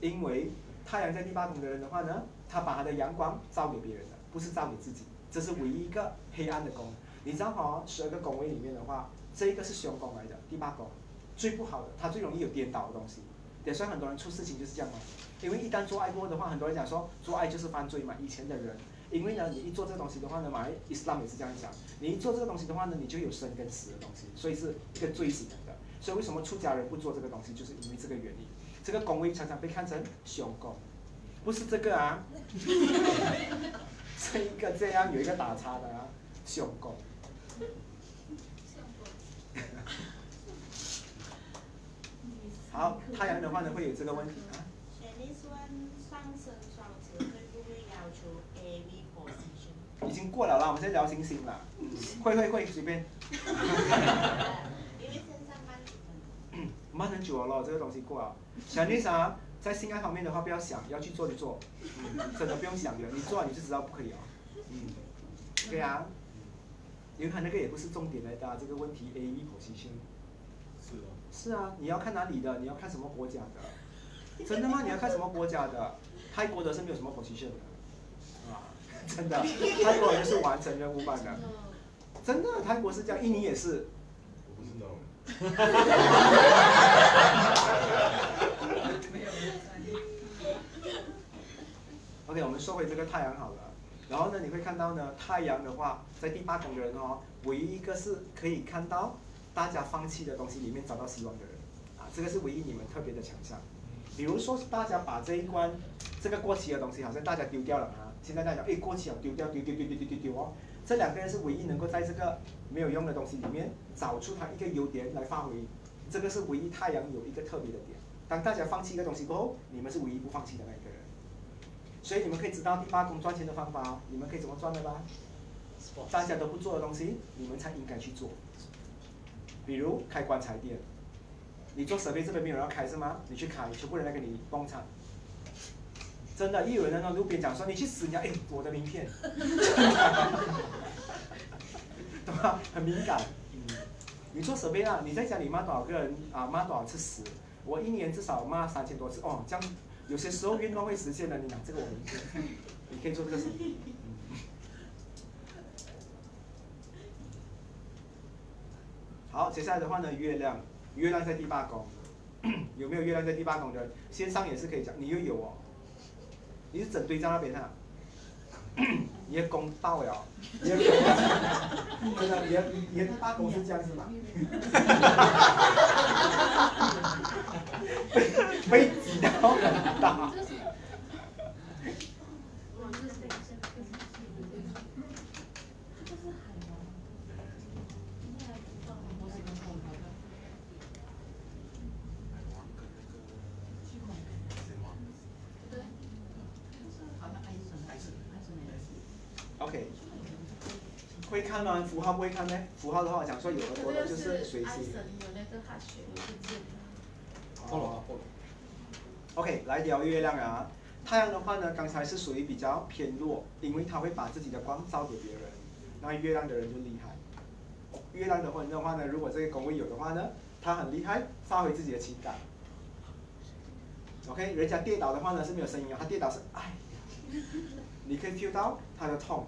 因为。太阳在第八宫的人的话呢，他把他的阳光照给别人的，不是照给自己，这是唯一一个黑暗的宫。你知道吗，十二个宫位里面的话，这一个是凶宫来的，第八宫最不好的，它最容易有颠倒的东西。也算很多人出事情就是这样嘛，因为一旦做爱过的话，很多人讲说做爱就是犯罪嘛。以前的人，因为呢，你一做这个东西的话呢，马来伊斯兰也是这样讲，你一做这个东西的话呢，你就有生跟死的东西，所以是一个罪行的。所以为什么出家人不做这个东西，就是因为这个原因。这个宫位常常被看成凶宫，不是这个啊，*laughs* 这一个这样有一个打叉的啊，凶宫。好，太阳的话呢会有这个问题啊。已经过了啦，我们先聊星星了。*laughs* 会会会，随便。慢很久了，这个东西过了。想那啥，在性爱方面的话，不要想，要去做就做，真的不用想的，你做了你就知道不可以了。嗯，对啊，因为他那个也不是重点来的这个问题，A E position。是啊。是啊，你要看哪里的？你要看什么国家的？真的吗？你要看什么国家的？泰国的是没有什么 position 的。啊，真的，*laughs* 泰国人是完成任务版的。真的，泰国是这样，印尼也是。*laughs* OK，我们说回这个太阳好了。然后呢，你会看到呢，太阳的话，在第八宫的人哦，唯一一个是可以看到大家放弃的东西里面找到希望的人啊，这个是唯一你们特别的强项。比如说，大家把这一关这个过期的东西，好像大家丢掉了啊，现在大家哎过期了，丢掉，丢丢丢丢丢丢丢哦。这两个人是唯一能够在这个没有用的东西里面找出他一个优点来发挥，这个是唯一太阳有一个特别的点。当大家放弃一个东西过后，你们是唯一不放弃的那一个人。所以你们可以知道第八宫赚钱的方法，你们可以怎么赚的吧？大家都不做的东西，你们才应该去做。比如开棺材店，你做设备这边没有人要开是吗？你去开，全部人来给你帮场。真的，一有人在那路边讲说你去死你要！哎，我的名片，*laughs* 对吧？很敏感。你做什么呀？你在家里骂多少个人啊？骂多少次死？我一年至少骂三千多次哦。这样有些时候愿望会实现的。你拿这个我名片，你可以做这个事。好，接下来的话呢，月亮，月亮在第八宫，*coughs* 有没有月亮在第八宫的？线上也是可以讲，你又有哦。你是整堆在那边啊？*coughs* 你的工到了，你的真的，你的你的八公是这样子嘛？*laughs* 被被挤到很大。看吗？符号不会看呢？符号的话讲说有的多的就是水星。哦。OK，来聊月亮啊。太阳的话呢，刚才是属于比较偏弱，因为它会把自己的光照给别人。那月亮的人就厉害。月亮的话的话呢，如果这个宫位有的话呢，他很厉害，发挥自己的情感。OK，人家跌倒的话呢是没有声音啊，他跌倒是哎，你可以 feel 到他的痛，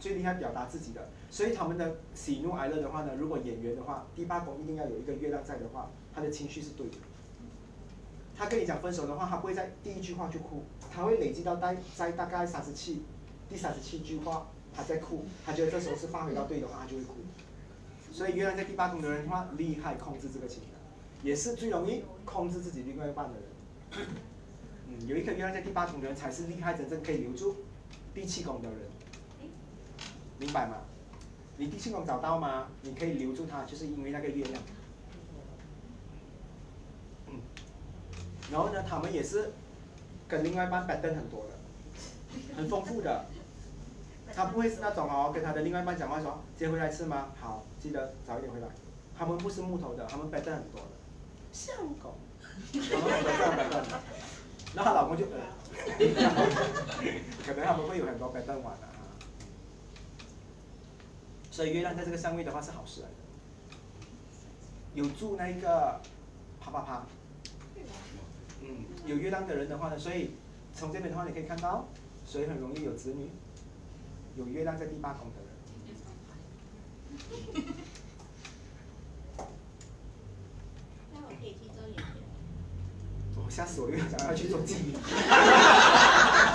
最厉害表达自己的。所以他们的喜怒哀乐的话呢，如果演员的话，第八宫一定要有一个月亮在的话，他的情绪是对的。他跟你讲分手的话，他不会在第一句话就哭，他会累积到大在大概三十七，第三十七句话他在哭，他觉得这时候是发挥到对的话，他就会哭。所以，月亮在第八宫的人的话，厉害控制这个情感，也是最容易控制自己另外一半的人。*coughs* 嗯，有一颗月亮在第八宫的人才是厉害，真正可以留住第七宫的人，明白吗？你第七宫找到吗？你可以留住他，就是因为那个月亮。嗯，然后呢，他们也是跟另外一半 pattern 很多的，很丰富的。他不会是那种哦，跟他的另外一半讲话说，今天回来吃吗？好，记得早一点回来。他们不是木头的，他们白蛋很多的，像狗。然后老公就呃，*laughs* 可能他们会有很多白蛋玩的哈。所以月亮在这个相位的话是好事来的，有助那个啪啪啪。嗯，有月亮的人的话呢，所以从这边的话你可以看到，所以很容易有子女。有月亮在第八宫的人，*laughs* 那我可以去做演员。哦，吓死我！又想要去做妓女，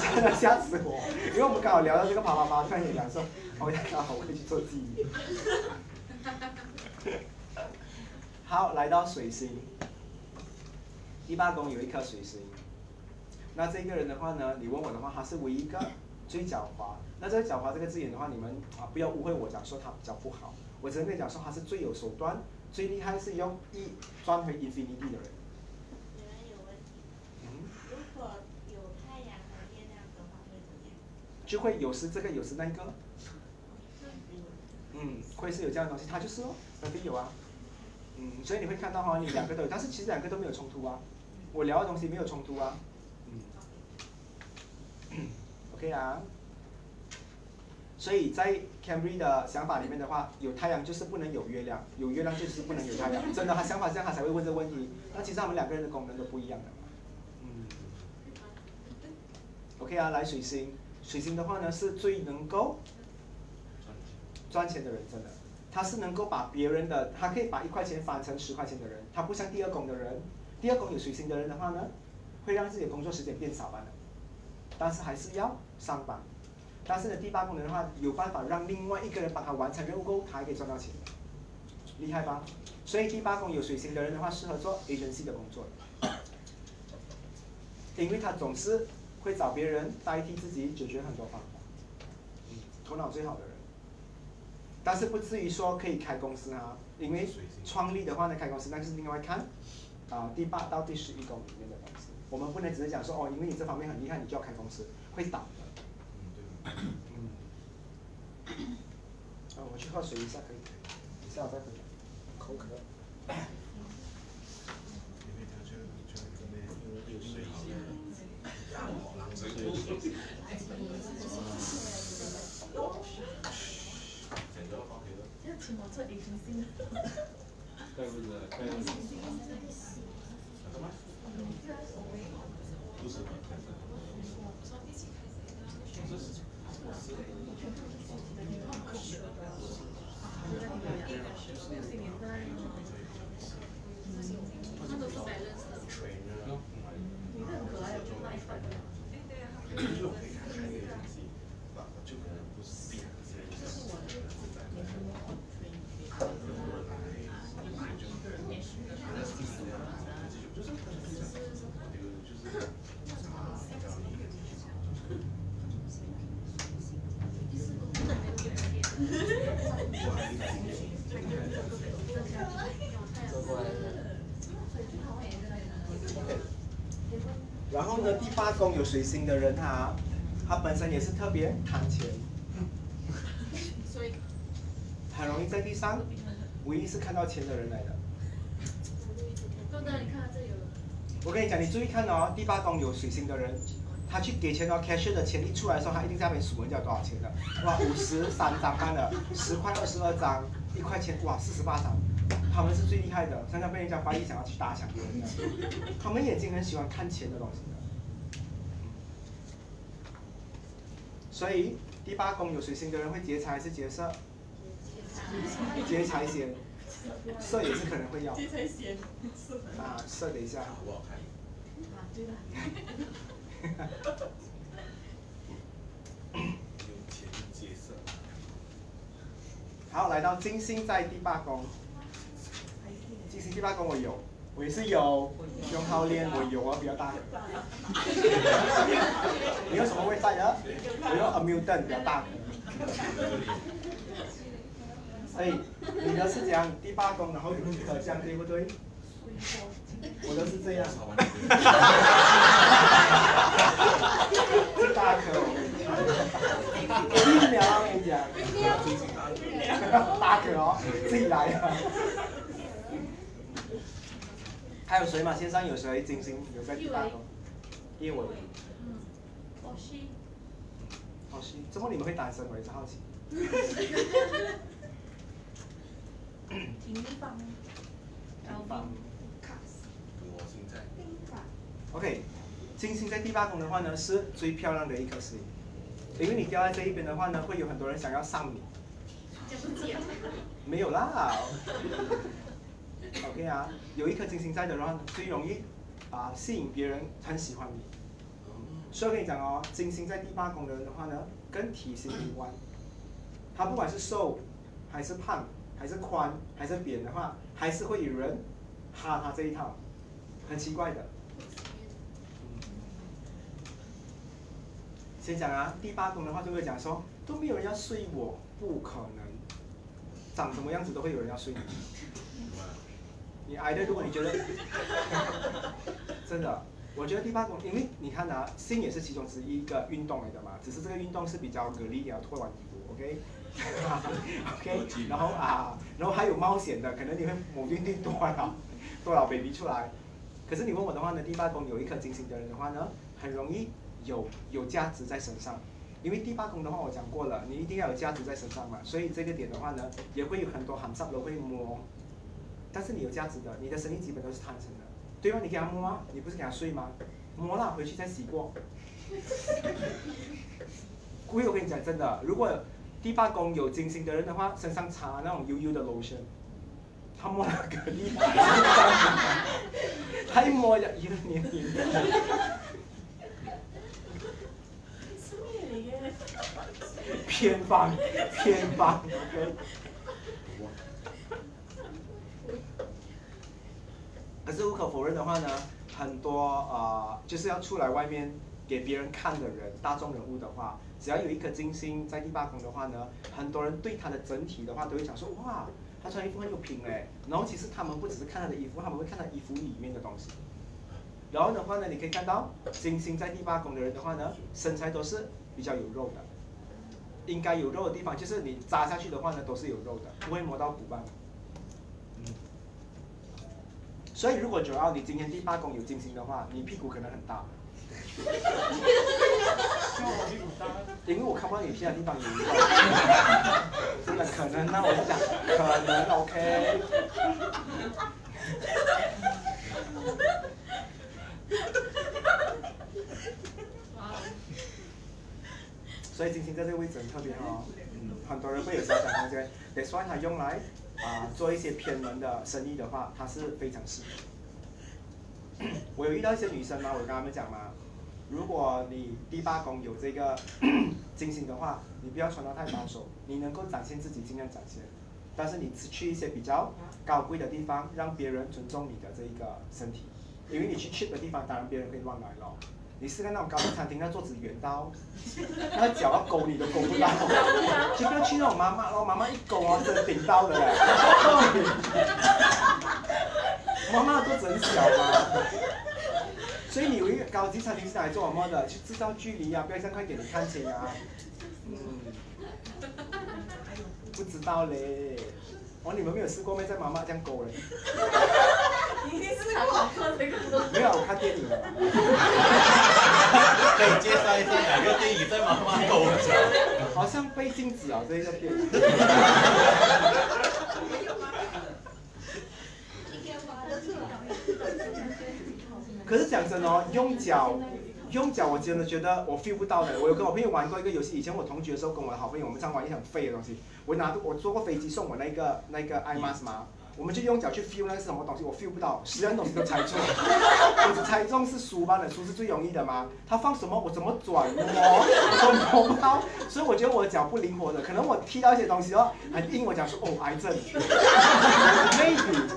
真的吓死我！因为我们刚好聊到这个啪啪啪，突然间讲说，我刚好会去做妓女。好，来到水星，第八宫有一颗水星。那这个人的话呢，你问我的话，他是唯一一个最狡猾。那这个狡猾这个字眼的话，你们啊不要误会我讲说他比较不好，我只能跟你讲说他是最有手段、最厉害是用一赚回 infinity 的人。有人有问题。嗯。如果有太阳和月亮的话会怎样？就会有时这个有时那个。嗯，会是有这样的东西，他就是哦，那边有啊。嗯，所以你会看到哈，你两个都有，*laughs* 但是其实两个都没有冲突啊。我聊的东西没有冲突啊。嗯。*coughs* OK 啊。所以在 Cambry 的想法里面的话，有太阳就是不能有月亮，有月亮就是不能有太阳。*laughs* 真的，他想法这样，他才会问这个问题。那其实他们两个人的功能都不一样的。嗯。*laughs* OK 啊，来水星，水星的话呢是最能够赚钱的人，真的，他是能够把别人的，他可以把一块钱翻成十块钱的人。他不像第二宫的人，第二宫有水星的人的话呢，会让自己的工作时间变少了，但是还是要上班。但是呢，第八宫的人的话，有办法让另外一个人帮他完成任务后，他还可以赚到钱，厉害吧？所以第八宫有水星的人的话，适合做 agency 的工作，因为他总是会找别人代替自己解决很多方法，嗯，头脑最好的人。但是不至于说可以开公司啊，因为创立的话呢，开公司那就是另外看，啊，第八到第十一宫里面的公司，我们不能只是讲说哦，因为你这方面很厉害，你就要开公司，会倒的。嗯，啊，我去喝水一下可以，一下我再回来，口渴。*laughs* *laughs* 然第八宫有水星的人哈，他本身也是特别贪钱。所以，很容易在地上，唯一是看到钱的人来的。我跟你讲，你注意看哦，第八宫有水星的人，他去给钱哦，cashier 的钱一出来的时候，他一定在那边数人家多少钱的。哇，五十三张半的，十块二十二张，一块钱哇四十八张，他们是最厉害的，常常被人家怀疑想要去打抢别人的。他们眼睛很喜欢看钱的东西的。所以第八宫有水星的人会劫财还是劫色？劫财先，色也是可能会要。劫财先，啊，色等一下。好不好看？啊，对的。有钱劫色。好，来到金星在第八宫。金星第八宫我有，我也是有。用号链我有啊，比较大。你有什么位在的？我用 a m u e n 比较大。所以你的是讲第八宫，然后有可降，对不对？我都是这样。*laughs* 大可，一秒我跟你讲，*laughs* 大可哦，自己来啊。还有谁嘛？线上有谁？金星有在第八宫？叶伟。嗯。好西。好西，怎么你们会单身？我也是好奇。*laughs* 平方。平方。我现在。OK，金星在第八宫的话呢，是最漂亮的一颗星，因为你掉在这一边的话呢，会有很多人想要上你。没有啦。*laughs* OK 啊，有一颗金星在的话，最容易啊吸引别人很喜欢你。所以我跟你讲哦，金星在第八宫的人的话呢，跟体型有关。他不管是瘦，还是胖，还是宽，还是扁的话，还是会有人哈他这一套，很奇怪的。先讲啊，第八宫的话就会讲说，都没有人要睡我，不可能，长什么样子都会有人要睡你。你矮的，如果你觉得，*laughs* 真的，我觉得第八宫，因为你看啊，性也是其中之一个运动来的嘛，只是这个运动是比较给力，你要脱完衣服，OK，OK，*laughs* 然后啊，然后还有冒险的，可能你会某运动多了，多了 baby 出来，可是你问我的话呢，第八宫有一颗金星的人的话呢，很容易有有价值在身上，因为第八宫的话我讲过了，你一定要有价值在身上嘛，所以这个点的话呢，也会有很多喊上都会摸。但是你有价值的，你的生意基本都是坦诚的，对吗？你给他摸啊，你不是给他睡吗？摸了回去再洗过。故意我跟你讲真的，如果第八宫有金星的人的话，身上擦那种悠悠的 lotion，他摸 *laughs* 了个厉害，他一摸就一个黏黏的。*laughs* 偏方，偏方，OK。可是无可否认的话呢，很多呃就是要出来外面给别人看的人，大众人物的话，只要有一颗金星在第八宫的话呢，很多人对他的整体的话都会讲说，哇，他穿衣服很有品哎。然后其实他们不只是看他的衣服，他们会看他衣服里面的东西。然后的话呢，你可以看到金星在第八宫的人的话呢，身材都是比较有肉的，应该有肉的地方，就是你扎下去的话呢，都是有肉的，不会磨到骨棒。所以，如果主要你今天第八宫有金星的话，你屁股可能很大。因为我看不到你其他地方有。真的可能那我就讲可能 OK。所以金星在这个位置很特别哦，很多人会有遐想空间，得算它用来。啊，做一些偏门的生意的话，它是非常适合。*coughs* 我有遇到一些女生嘛，我跟他们讲嘛，如果你第八宫有这个 *coughs* 金星的话，你不要穿得太保守，你能够展现自己尽量展现，但是你去一些比较高贵的地方，让别人尊重你的这一个身体，因为你去 cheap 的地方，当然别人可以乱来咯。你试看那种高级餐厅，*laughs* 那桌子圆到，那脚要勾你都勾不到，*laughs* 就不要去那种妈妈咯，妈妈一勾啊，真的顶到的嘞。*laughs* 妈妈的桌子很小嘛，所以你有一个高级餐厅是来做什么的？去制造距离啊，不要像快给你看清啊。嗯。不知道嘞。哦，你们没有试过没在妈妈这样勾嘞？一定是常常看这个。没有，我看电影了。可以介绍一下哪个电影在妈妈勾着？好像被禁止啊，这一个电影。可是讲真哦，用脚，用脚，我真的觉得我 feel 不到的。我有跟我朋友玩过一个游戏，以前我同学的时候跟我的好朋友，我们常玩一些很废的东西。我拿我坐过飞机送我那个那个 iMac 嘛，我们就用脚去 feel 那是什么东西，我 feel 不到，十样东西都猜错。我只猜中是书吧的，书是最容易的吗。他放什么我怎么转摸，我摸不到，所以我觉得我的脚不灵活的，可能我踢到一些东西哦，很硬，我讲说哦癌症，maybe。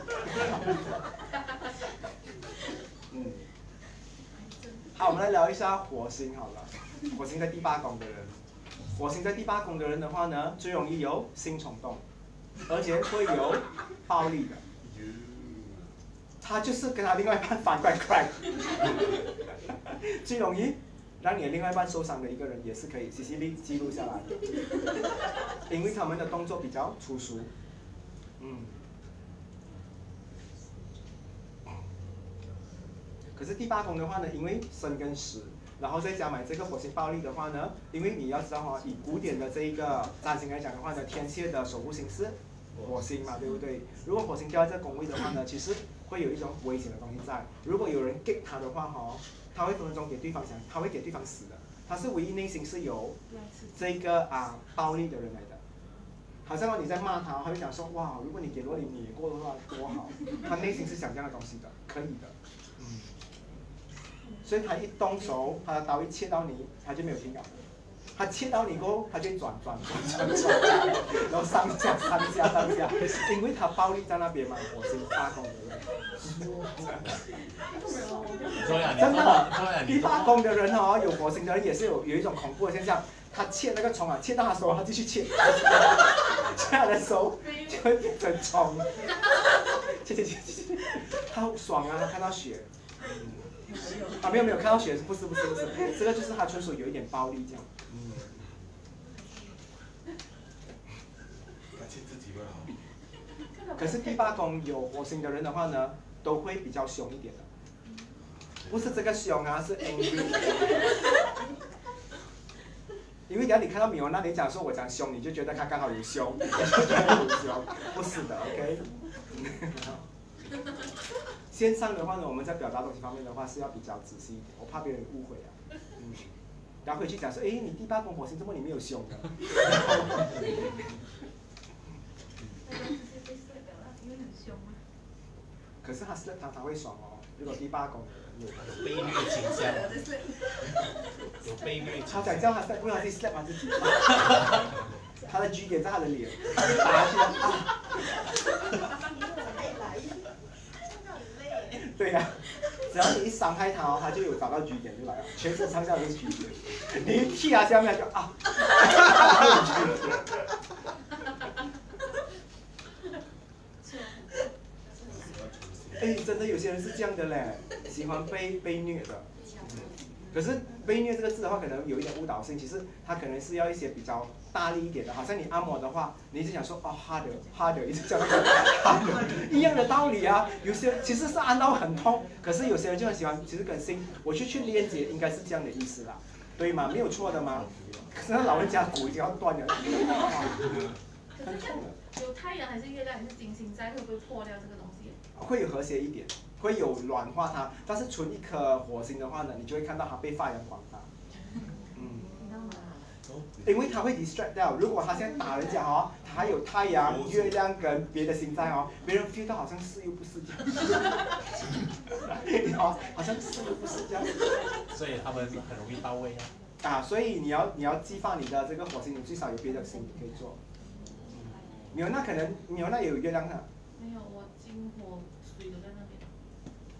好，我们来聊一下火星好了。火星在第八宫的人，火星在第八宫的人的话呢，最容易有性冲动，而且会有暴力的。他就是跟他另外一半反过来，最容易让你的另外一半受伤的一个人，也是可以 CCTV 记录下来的，因为他们的动作比较粗俗，嗯。可是第八宫的话呢，因为生跟死，然后再加买这个火星暴力的话呢，因为你要知道哈，以古典的这一个占星来讲的话呢，天蝎的守护星是火星嘛，对不对？如果火星掉在这个宫位的话呢，其实会有一种危险的东西在。如果有人 get 他的话哈，他会分分钟给对方想，他会给对方死的。他是唯一内心是有这个啊暴力的人来的。好像你在骂他，他会想说哇，如果你给罗里碾过的话多好。他内心是想这样的东西的，可以的，嗯。所以他一动手，他的刀一切到你，他就没有停了。他切到你过后，他就转转转转转，然后上下上下上下，因为他暴力在那边嘛，火星八宫的人。真的，第八宫的人哦，有火星的人也是有有一种恐怖的现象，他切那个虫啊，切到他手，他继续切，切他的手就会变成虫，切切切切，他好爽啊，他看到血。啊，没有没有看到血，不是不是不是，这个就是他纯属有一点暴力这样。嗯。可是第八宫有火星的人的话呢，都会比较凶一点的。不是这个凶啊，是 angry。因为等下你看到米文，那你讲说我讲凶，你就觉得他刚好有凶，就觉得有凶，不是的，OK。*laughs* 线上的话呢，我们在表达东西方面的话是要比较仔细一点，我怕别人误会啊。嗯，然后回去讲说，哎，你第八宫火星怎么你没有凶的？可是他是他他会爽哦，如果第八宫有被虐倾向，有被虐，他想叫他再不要去 slap 他自己，他的 G 点在他的脸，打起来。*laughs* *laughs* 对呀，只要你一伤害他哦，他就有找到据点就来了，全身上下都是据点。你一踢他下面就啊，*laughs* 哎，真的有些人是这样的嘞，喜欢被被虐的。可是被虐这个字的话，可能有一点误导性。其实它可能是要一些比较大力一点的，好像你按摩的话，你一直想说哦，harder harder，一直讲那个 harder，一样的道理啊。有些其实是按到很痛，可是有些人就很喜欢，其实跟心，我去去链接，应该是这样的意思啦，对吗？没有错的吗？可是老人家骨已经要断了，很痛的。有太阳还是月亮还是金星在，会不会破掉这个东西？会有和谐一点。会有软化它，但是存一颗火星的话呢，你就会看到它被发扬光大。*laughs* 嗯，因为它会 distract 掉。如果它现在打人家哦，他还有太阳、月亮跟别的星在哦，别人 feel 到好像是又不是这样。好，*laughs* 好像是又不是这样。所以他们很容易到位啊。啊，所以你要你要激发你的这个火星，你最少有别的星可以做。有那可能，有那也有月亮的。没有，我金火。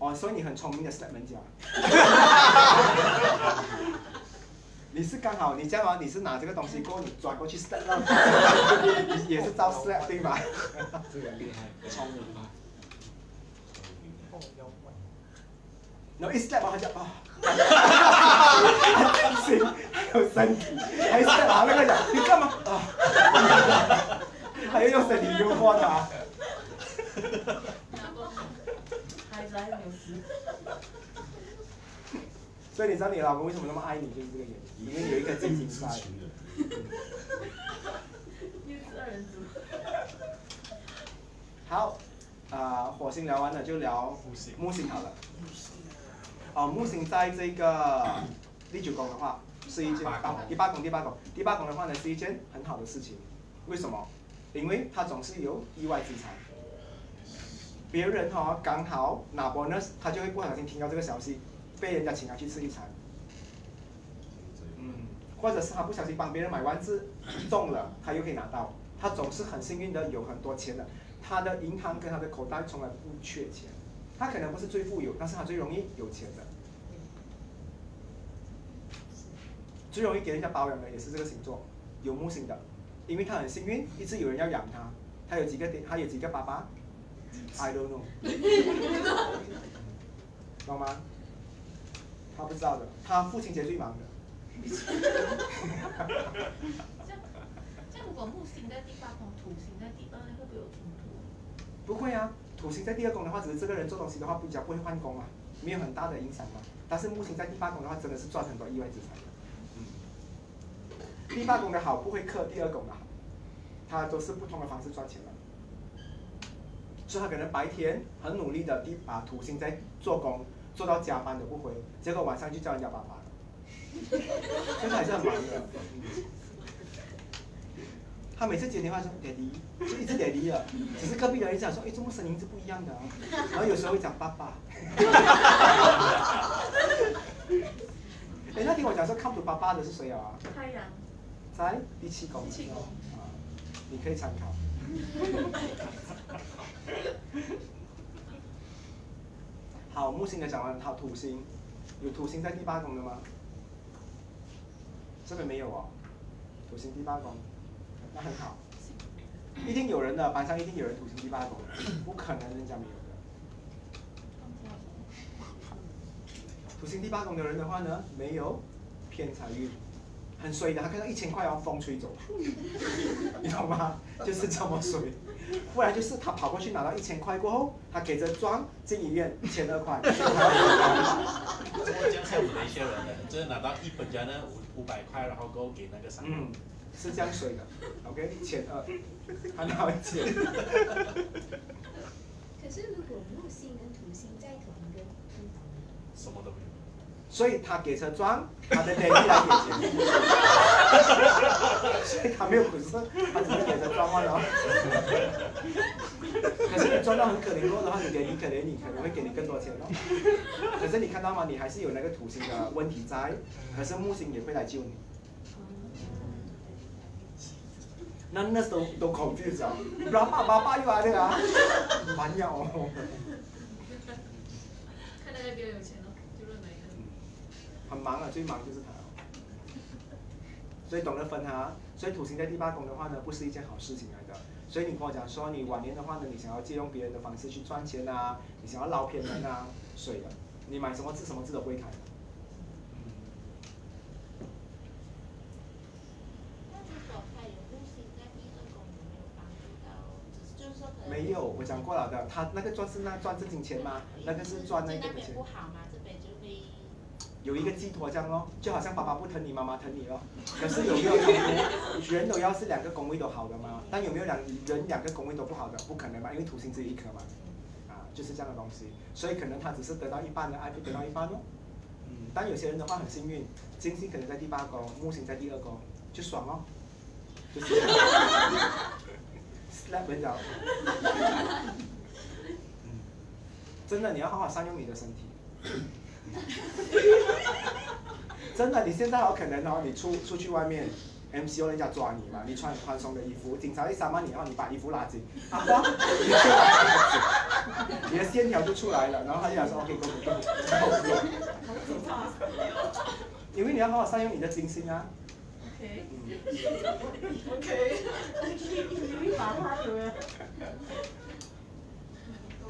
哦，所以你很聪明的 slap 门家。*laughs* 你是刚好，你这样啊，你是拿这个东西过，你转过去 slap，*laughs* 也是招 slap 对吗？这个厉害，聪明啊。然后一 slap 他就啊，还真心，*laughs* 还有身体，还 slap 那个人，你干嘛啊？还要用身体诱惑他。*laughs* 所以你知道你老公为什么那么爱你，就是这个原因，因为有一颗真情在。又是二人组。好，啊、火星聊完了就聊木星好了。哦，木星在这个第九宫的话，是一件啊第八宫第八宫第八宫的话呢是一件很好的事情，为什么？因为它总是有意外之财。别人哈、刚好拿 bonus，他就会不小心听到这个消息，被人家请他去吃一餐。嗯，或者是他不小心帮别人买丸子中了，他又可以拿到，他总是很幸运的有很多钱的，他的银行跟他的口袋从来不缺钱，他可能不是最富有，但是他最容易有钱的，最容易给人家包养的也是这个星座，有木星的，因为他很幸运，一直有人要养他，他有几个爹，他有几个爸爸，I don't know，*laughs* 懂吗？他不知道的，他父亲节最忙的。*laughs* 这样，这样如果木星在第八宫，土星在第二，会不会有冲突？不会啊，土星在第二宫的话，只是这个人做东西的话比较不会换工嘛，没有很大的影响嘛。但是木星在第八宫的话，真的是赚很多意外之财的。第八宫的好不会克第二宫的好，它都是不同的方式赚钱的。所以他可能白天很努力的地把土星在做工，做到加班都不回，结果晚上就叫人家爸爸了，所以他还是很忙的。他每次接电话说“爹地”，就一直“爹地”了，只是隔壁的人讲说：“哎，怎么声音是不一样的、啊？”然后有时候会讲“爸爸”。*laughs* 哎，那天我讲说看不爸爸的是谁啊？太阳。在第七宫。第七宫啊，你可以参考。*laughs* *laughs* 好，木星的讲完，好，土星，有土星在第八宫的吗？这边没有哦，土星第八宫，那很好，一定有人的，班上一定有人土星第八宫，不可能人家没有的。土星第八宫的人的话呢，没有偏财运，很衰的，他看到一千块然后风吹走，*laughs* 你懂吗？就是这么衰。不然就是他跑过去拿到一千块过后，他给着装进医院一千二块。我这样像我们一些人呢，就是拿到一本家呢五五百块，然后够给那个啥。嗯，是这样水的。OK，一千二，*laughs* 他拿一千。可是如果木星跟土星在同一个地方？什么都没有。所以他给车装，他的能力来给钱。*laughs* 所以他没有本事，他只是给车装完了。可是你装到很可怜过的话，你给你可怜，你可能会给你更多钱哦。可是你看到吗？你还是有那个土星的问题在，可是木星也会来救你。那那都都 confuse 咗，爸爸爸爸又来了啊，蛮要哦。看哪个比较有钱，很忙啊，最忙就是他。所以懂得分哈，所以土星在第八宫的话呢，不是一件好事情来的。所以你跟我讲说，你晚年的话呢，你想要借用别人的方式去赚钱啊，你想要捞偏门啊，水的，你买什么字什么字都不会开的。那如果他有木星在第二宫，有没有我讲过了的，他那个赚是那赚正经钱吗？那个是赚那个钱就那边不。好嘛，这边就会。有一个寄托这样咯，就好像爸爸不疼你，妈妈疼你咯。*laughs* 可是有没有？人都要是两个宫位都好的嘛，但有没有两人两个宫位都不好的？不可能嘛，因为土星只有一颗嘛，啊，就是这样的东西。所以可能他只是得到一半的爱，不得到一半咯。嗯，但有些人的话很幸运，金星可能在第八宫，木星在第二宫，就爽哦，就是，slap 人家。嗯，真的，你要好好善用你的身体。*laughs* 真的，你现在好可能哦，你出出去外面，MCO 人家抓你嘛，你穿很宽松的衣服，警察一杀骂你哦，你把衣服拉紧，啊哇，你就拉紧，*laughs* 你的线条就出来了，然后他就讲说 OK，go go go，因为你要好好善用你的金星啊。OK 嗯 OK。你会把他有没有？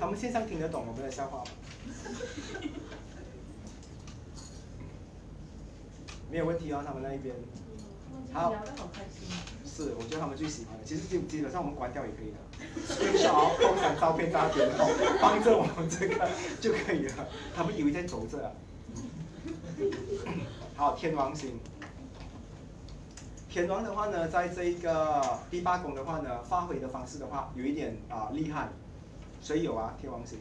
他们线上听得懂我们的笑话吗？没有问题哦，他们那一边。好。是，我觉得他们最喜欢的。其实基基本上我们关掉也可以的，用小共享照片大点，然后帮着我们这个就可以了。他们以为在走着。*laughs* 好，天王星。天王的话呢，在这个第八宫的话呢，发挥的方式的话，有一点啊厉害。谁有啊？天王星。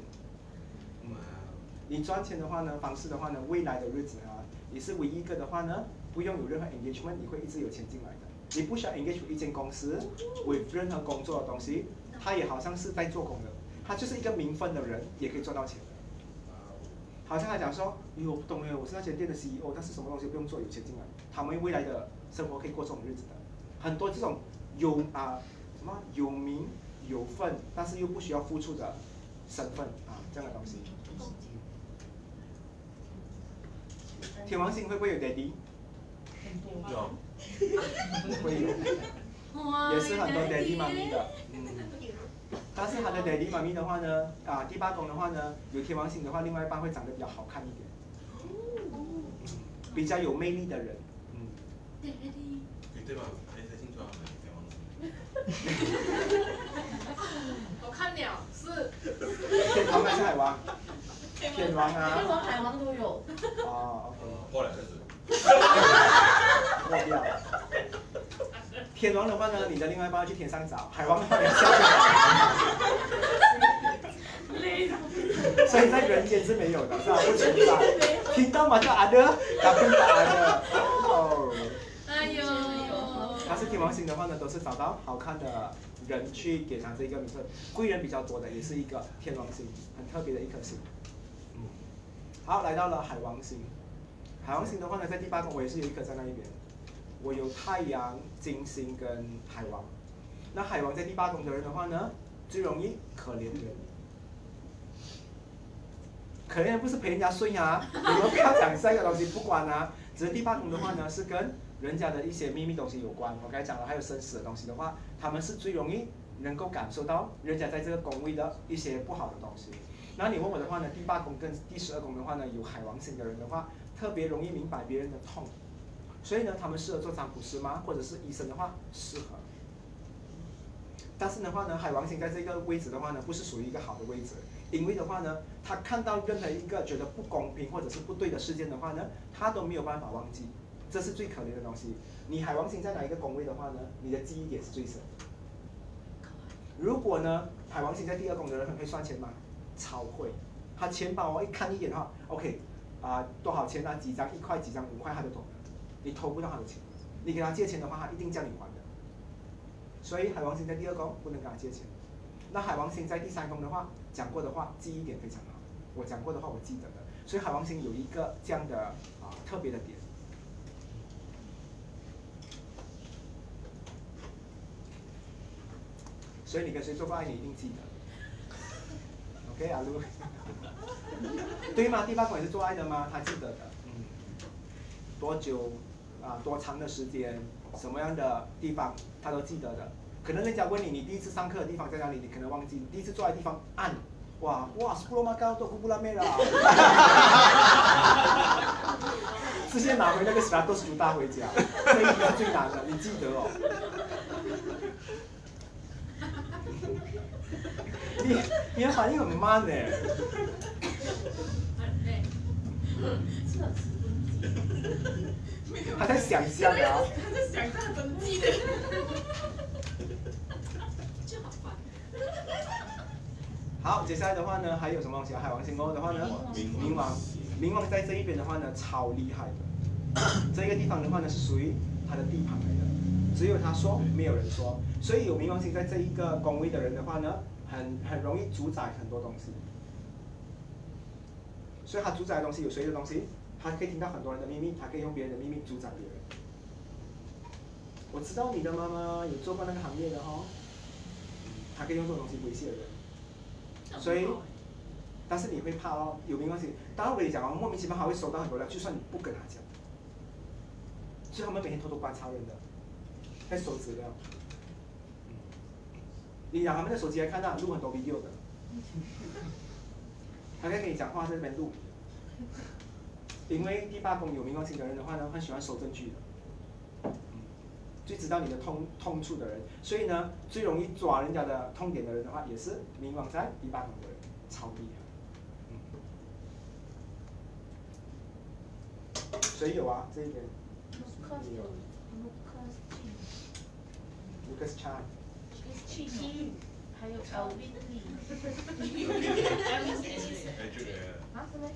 你赚钱的话呢，方式的话呢，未来的日子啊，你是唯一一个的话呢，不用有任何 engagement，你会一直有钱进来的。你不需要 engage 一间公司，为任何工作的东西，他也好像是在做工的，他就是一个名分的人，也可以赚到钱。好像他讲说，哎我，不懂哎，我是那间店的 CEO，但是什么东西不用做，有钱进来，他们未来的生活可以过这种日子的。很多这种有啊什么有名有份，但是又不需要付出的身份啊这样的东西。天王星会不会有 daddy？有。会有。也是很多 daddy 妈咪的。嗯但是他的 daddy 妈咪的话呢，啊，第八宫的话呢，有天王星的话，另外一半会长得比较好看一点。比较有魅力的人。嗯。对吧？还是星座天王星。*laughs* 我看了，是。天王还是海王？天王啊。天王、海王都有。哦，OK。过来的是。过掉。天王的话呢，你的另外一半要去天上找；海王的话你要下去所以在人间是没有的，是吧？不存在。听到吗？叫阿德，打不打阿德？哦。哎呦。他是天王星的话呢，都是找到好看的人去给他这个名分。贵人比较多的，也是一个天王星，很特别的一颗星。嗯。好，来到了海王星。海王星的话呢，在第八宫，我也是有一颗在那一边。我有太阳、金星跟海王。那海王在第八宫的人的话呢，最容易可怜人。可怜人不是陪人家睡啊，你们不要讲这个东西，不管啊。只是第八宫的话呢，是跟人家的一些秘密东西有关。我刚才讲了，还有生死的东西的话，他们是最容易能够感受到人家在这个宫位的一些不好的东西。那你问我的话呢，第八宫跟第十二宫的话呢，有海王星的人的话，特别容易明白别人的痛。所以呢，他们适合做占卜师吗？或者是医生的话，适合。但是的话呢，海王星在这个位置的话呢，不是属于一个好的位置，因为的话呢，他看到任何一个觉得不公平或者是不对的事件的话呢，他都没有办法忘记，这是最可怜的东西。你海王星在哪一个宫位的话呢，你的记忆点是最深。如果呢，海王星在第二宫的人很会算钱吗？超会，他钱包我一看一眼的话，OK，啊，多少钱啊？几张一块，几张五块，他都懂。你偷不到他的钱，你给他借钱的话，他一定叫你还的。所以海王星在第二宫不能跟他借钱。那海王星在第三宫的话，讲过的话记忆点非常好，我讲过的话我记得的。所以海王星有一个这样的啊特别的点。所以你跟谁做过爱，你一定记得。OK，阿卢，*laughs* 对吗？第八宫也是做爱的吗？他记得的。嗯，多久？啊，多长的时间，什么样的地方，他都记得的。可能人家问你，你第一次上课的地方在哪里，你可能忘记。第一次坐的地方暗，哇哇，斯库罗马高多库布拉梅拉。直接拿回那个斯拉多斯图大回家，这一题是最难的，你记得哦。你你的反应很慢呢。他在想象啊！他在想象怎么记的，就好烦。好，接下来的话呢，还有什么东西？海王星哦的话呢，冥王，冥王在这一边的话呢，超厉害的。*coughs* 这个地方的话呢，是属于他的地盘来的，只有他说，没有人说。所以有冥王星在这一个宫位的人的话呢，很很容易主宰很多东西。所以他主宰的东西有谁的东西？他可以听到很多人的秘密，他可以用别人的秘密主宰别人。我知道你的妈妈有做过那个行业的哈，他可以用这种东西威胁人。所以，但是你会怕哦，有没关系。当然我跟你讲哦，莫名其妙他会收到很多料，就算你不跟他讲。所以他们每天偷偷观察人的，在收资料。你拿他们的手机来看到录很多 video 的，*laughs* 他可以跟你讲话在那边录。因为第八宫有冥王星的人的话呢，很喜欢收证据的。最知道你的痛痛处的人，所以呢，最容易抓人家的痛点的人的话，也是冥王在第八宫的人，超厉害。嗯，谁有啊？这一边。Lucas Chan。还有 Elvin。啊，什么？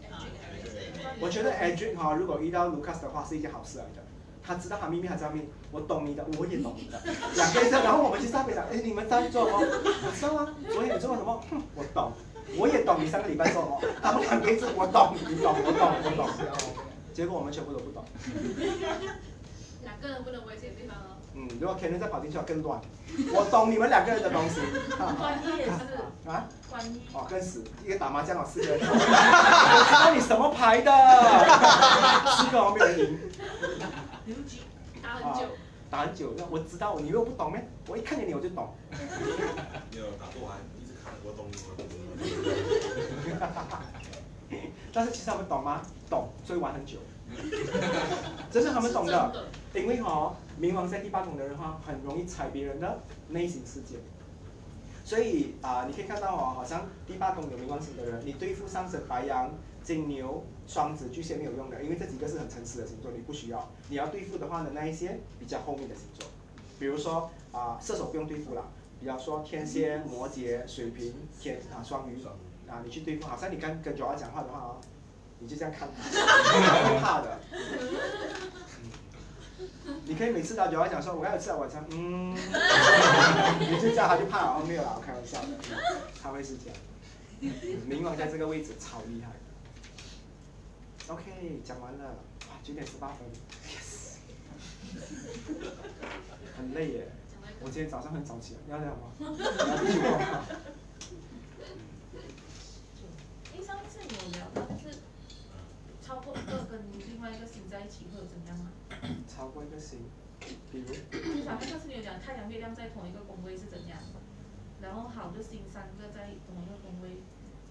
我觉得 Adrian 哈，如果遇到 Lucas 的话，是一件好事来的。他知道他秘密，他知道秘密，我懂你的，我也懂你的，*laughs* 两个人，然后我们去上面讲，哎，你们在做什么？我知道啊，昨天你做了什么？哼，我懂，我也懂你上个礼拜做什么。他们两个一直我懂，你懂，我懂，我懂。结果我们全部都不懂。两个人不能危险的地方哦。嗯，如果 Ken 再跑进去，更乱。我懂你们两个人的东西。关一也是。啊？关一。哦，更死，一个打麻将哦，四个人。我知道你什么牌的。四个没有人赢。打很久，打很久，那我知道，你以为我不懂咩？我一看见你我就懂。有打不完，一直看我懂你，我懂你。但是其实他们懂吗？懂，所以玩很久。*laughs* 这是他们懂的，因为哈，冥王在第八宫的人哈，很容易踩别人的内心世界。所以啊，你可以看到哦，好像第八宫有冥王星的人，你对付上升白羊。金牛、双子、巨蟹没有用的，因为这几个是很诚实的星座，你不需要。你要对付的话呢，那一些比较后面的星座，比如说啊，射手不用对付了，比方说天蝎、摩羯、水瓶、天啊双鱼啊，你去对付。好像你跟跟九儿讲话的话啊，你就这样看，*laughs* 会怕的。你可以每次打九儿讲说，我要吃晚餐，嗯，*laughs* 你就这样他就怕了，没有啦，我开玩笑的，他会是这样。冥王在这个位置超厉害。OK，讲完了，哇，九点十八分，yes，很累耶，我今天早上很早起，要这样吗？*laughs* 要继续吗？哎，上次有聊到就是超过一个跟另外一个星在一起会有怎样吗？*coughs* 超过一个星，比如？至少上次你有讲太阳月亮在同一个宫位是怎样，然后好的星三个在同一个宫位。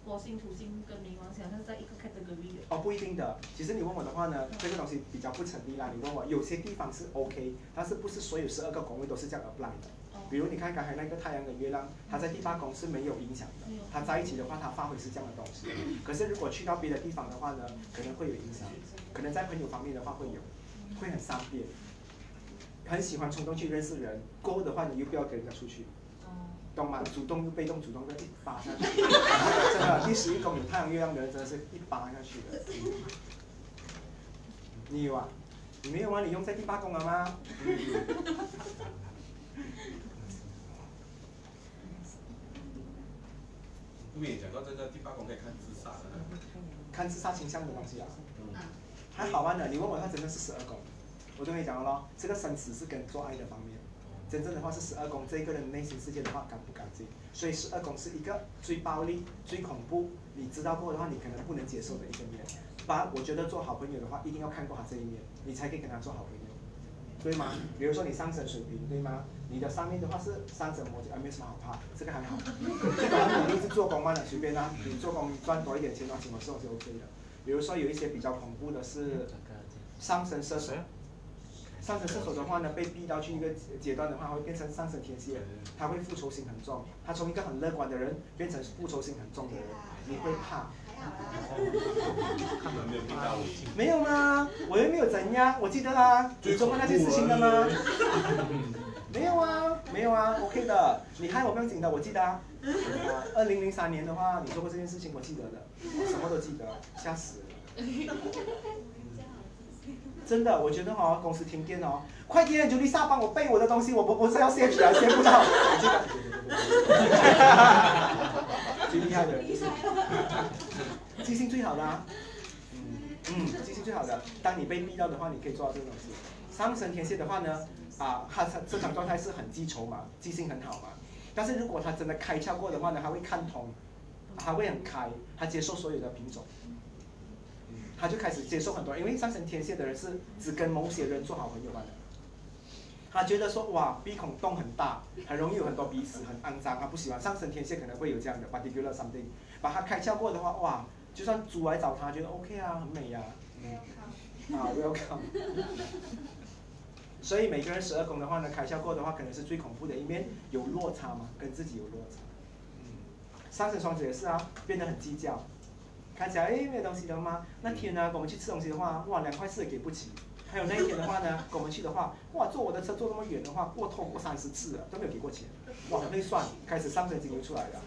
火星、土星跟冥王星像是在一个 category 哦，不一定的。其实你问我的话呢，这个东西比较不成立啦。你问我，有些地方是 OK，但是不是所有十二个宫位都是这样 apply 的。比如你看刚才那个太阳跟月亮，它在第八宫是没有影响的。它在一起的话，它发挥是这样的东西。可是如果去到别的地方的话呢，可能会有影响。可能在朋友方面的话会有，会很善变，很喜欢冲动去认识人。过后的话，你又不要跟人家出去。懂吗？主动又被动，主动的一扒下去，真的，第十一宫有太阳月亮的人，真的是一扒下去的。你有啊？你没有啊？你用在第八宫了吗？后面讲到这个第八宫可以看自杀的，看自杀倾向的东西啊。嗯。还好玩的，你问我，他真的是十二宫，我就跟你讲了咯，这个生死是跟做爱的方面。真正的话是十二宫这一个人内心世界的话干不干净，所以十二宫是一个最暴力、最恐怖，你知道过的话你可能不能接受的一个面。把我觉得做好朋友的话，一定要看过他这一面，你才可以跟他做好朋友，对吗？比如说你上升水平，对吗？你的上面的话是上升摩羯，啊，没什么好怕，这个还好。这个很努力是做工嘛的，随便啦，你做工赚多一点钱啊，什么时候是 OK 的。比如说有一些比较恐怖的是上升射手。上升射手的话呢，被逼到去一个阶段的话，会变成上升天蝎，他会复仇心很重。他从一个很乐观的人变成复仇心很重的人，你会怕。没有吗？我又没有怎样，我记得啦。你做过那些事情的吗？没有啊，没有啊，OK 的。你害我不用紧的，我记得啊。二零零三年的话，你做过这件事情，我记得的，我什么都记得，吓死了。真的，我觉得哦，公司停电哦，快点，朱丽莎帮我背我的东西，我不不是要卸皮啊，卸不到。最厉害的，*laughs* 记性最好的啊，嗯嗯，记性最好的。当你被逼到的话，你可以做到这个东西。上升天蝎的话呢，啊，他他正常状态是很记仇嘛，记性很好嘛。但是如果他真的开窍过的话呢，他会看通，他会很开，他接受所有的品种。他就开始接受很多，因为上升天蝎的人是只跟某些人做好朋友的。他觉得说哇鼻孔洞很大，很容易有很多鼻屎，很肮脏，他不喜欢。上升天蝎可能会有这样的 particular something，把他开窍过的话，哇，就算猪来找他，觉得 OK 啊，很美呀。啊，welcome。所以每个人十二宫的话呢，开窍过的话，可能是最恐怖的一面，有落差嘛，跟自己有落差。嗯，上升双子也是啊，变得很计较，看起来哎没有东西的吗？那天呢，我们去吃东西的话，哇两块四也给不起。还有那一天的话呢，跟 *laughs* 我们去的话，哇坐我的车坐那么远的话，过透过三十次了，都没有给过钱，哇很会算，开始上升金牛出来了。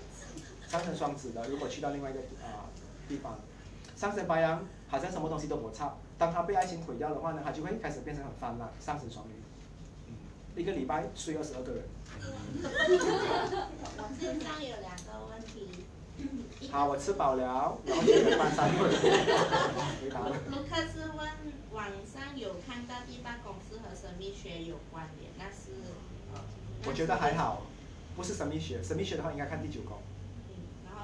上升双子的，如果去到另外一个啊地方，上升白羊好像什么东西都不差，当他被爱情毁掉的话呢，他就会开始变成很泛滥。上升双鱼，嗯，一个礼拜睡二十二个人。*laughs* 我身上有两个问题。好，我吃饱了，然后。卢克斯问，网上有看到第八公司和神秘学有关联，那是？我觉得还好，不是神秘学，神秘学的话应该看第九宫。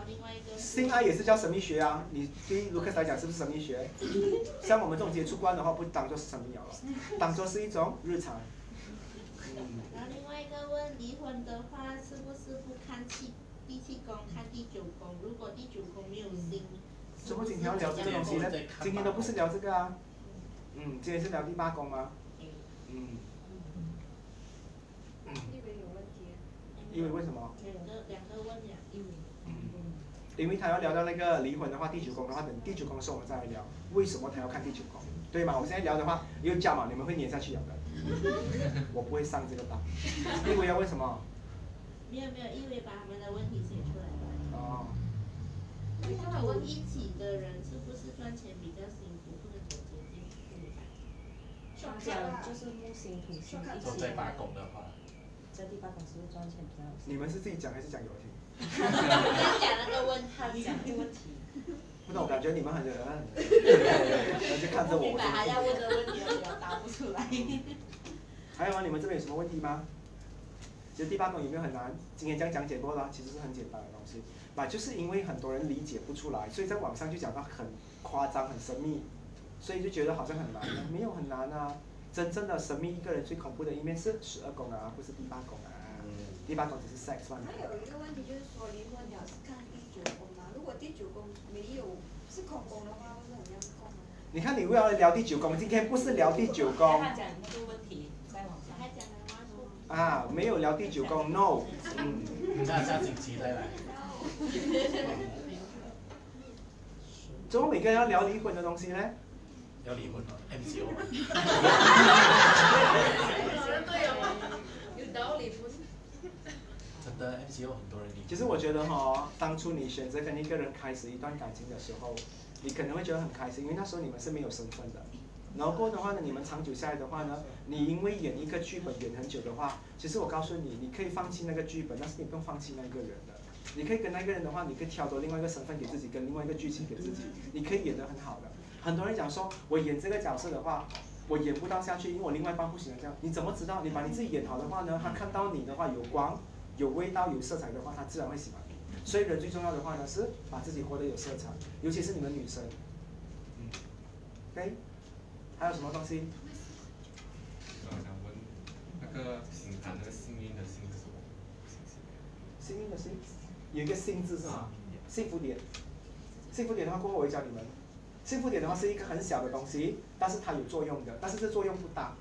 另外一个，性爱也是叫神秘学啊，你对卢克斯来讲是不是神秘学？像我们这种接触观的话，不当做是神秘了，当做是一种日常。然后另外一个问，离婚的话是不是不看七第七宫，看第九宫？如果第九宫没有星，怎么今天要聊这个东西呢？今天都不是聊这个啊。嗯，今天是聊第八宫吗？嗯。因为有问题。因为为什么？两个两个问呀，因为。因为他要聊到那个离婚的话，第九宫的话，等第九宫的时候我们再来聊，为什么他要看第九宫，对吗？我们现在聊的话，又加嘛，你们会黏下去的。*laughs* 我不会上这个当。因为要为什么？没有没有，因为把他们的问题写出来了。哦。他们一起的人是不是赚钱比较辛苦，或者走捷径？讲就是木星土星一起。在八宫的话，在第八宫是不是赚钱比较？你们是自己讲还是讲给我听？他讲那个问他，讲的问题。不懂，感觉你们很，就看着我。明白他要问的问题，我答不出来。还有吗？你们这边有什么问题吗？其实第八宫有没有很难？今天这样讲解过了，其实是很简单的东西。那就是因为很多人理解不出来，所以在网上就讲到很夸张、很神秘，所以就觉得好像很难。没有很难啊，真正的神秘一个人最恐怖的一面是十二宫啊，不是第八宫啊。第八宫只是 sex 嘛。还有一个问题就是说，离婚了是看第九宫吗？如果第九宫没有是空宫的话，会是很样空吗？你看，你为了聊第九宫，今天不是聊第九宫。他讲这个问题？啊，没有聊第九宫，*laughs* no。嗯。下下星期再来。怎么每个人要聊离婚的东西呢？要离婚了，MCO。对哦，有道理不？真的，MCO 很多人离。其实我觉得哈，当初你选择跟一个人开始一段感情的时候，你可能会觉得很开心，因为那时候你们是没有身份的。然后的话呢，你们长久下来的话呢，你因为演一个剧本演很久的话，其实我告诉你，你可以放弃那个剧本，但是你不用放弃那个人的。你可以跟那个人的话，你可以挑多另外一个身份给自己，跟另外一个剧情给自己，你可以演得很好的。很多人讲说，我演这个角色的话，我演不到下去，因为我另外一半不喜欢这样。你怎么知道？你把你自己演好的话呢，他看到你的话有光。有味道、有色彩的话，他自然会喜欢你。所以人最重要的话呢，是把自己活得有色彩，尤其是你们女生。嗯，OK，还有什么东西？我想问，那个星盘那个幸运的幸是什么？幸运的幸，有一个幸字是吗？幸福点。幸福点的话，过后我会教你们。幸福点的话是一个很小的东西，但是它有作用的，但是这作用不大。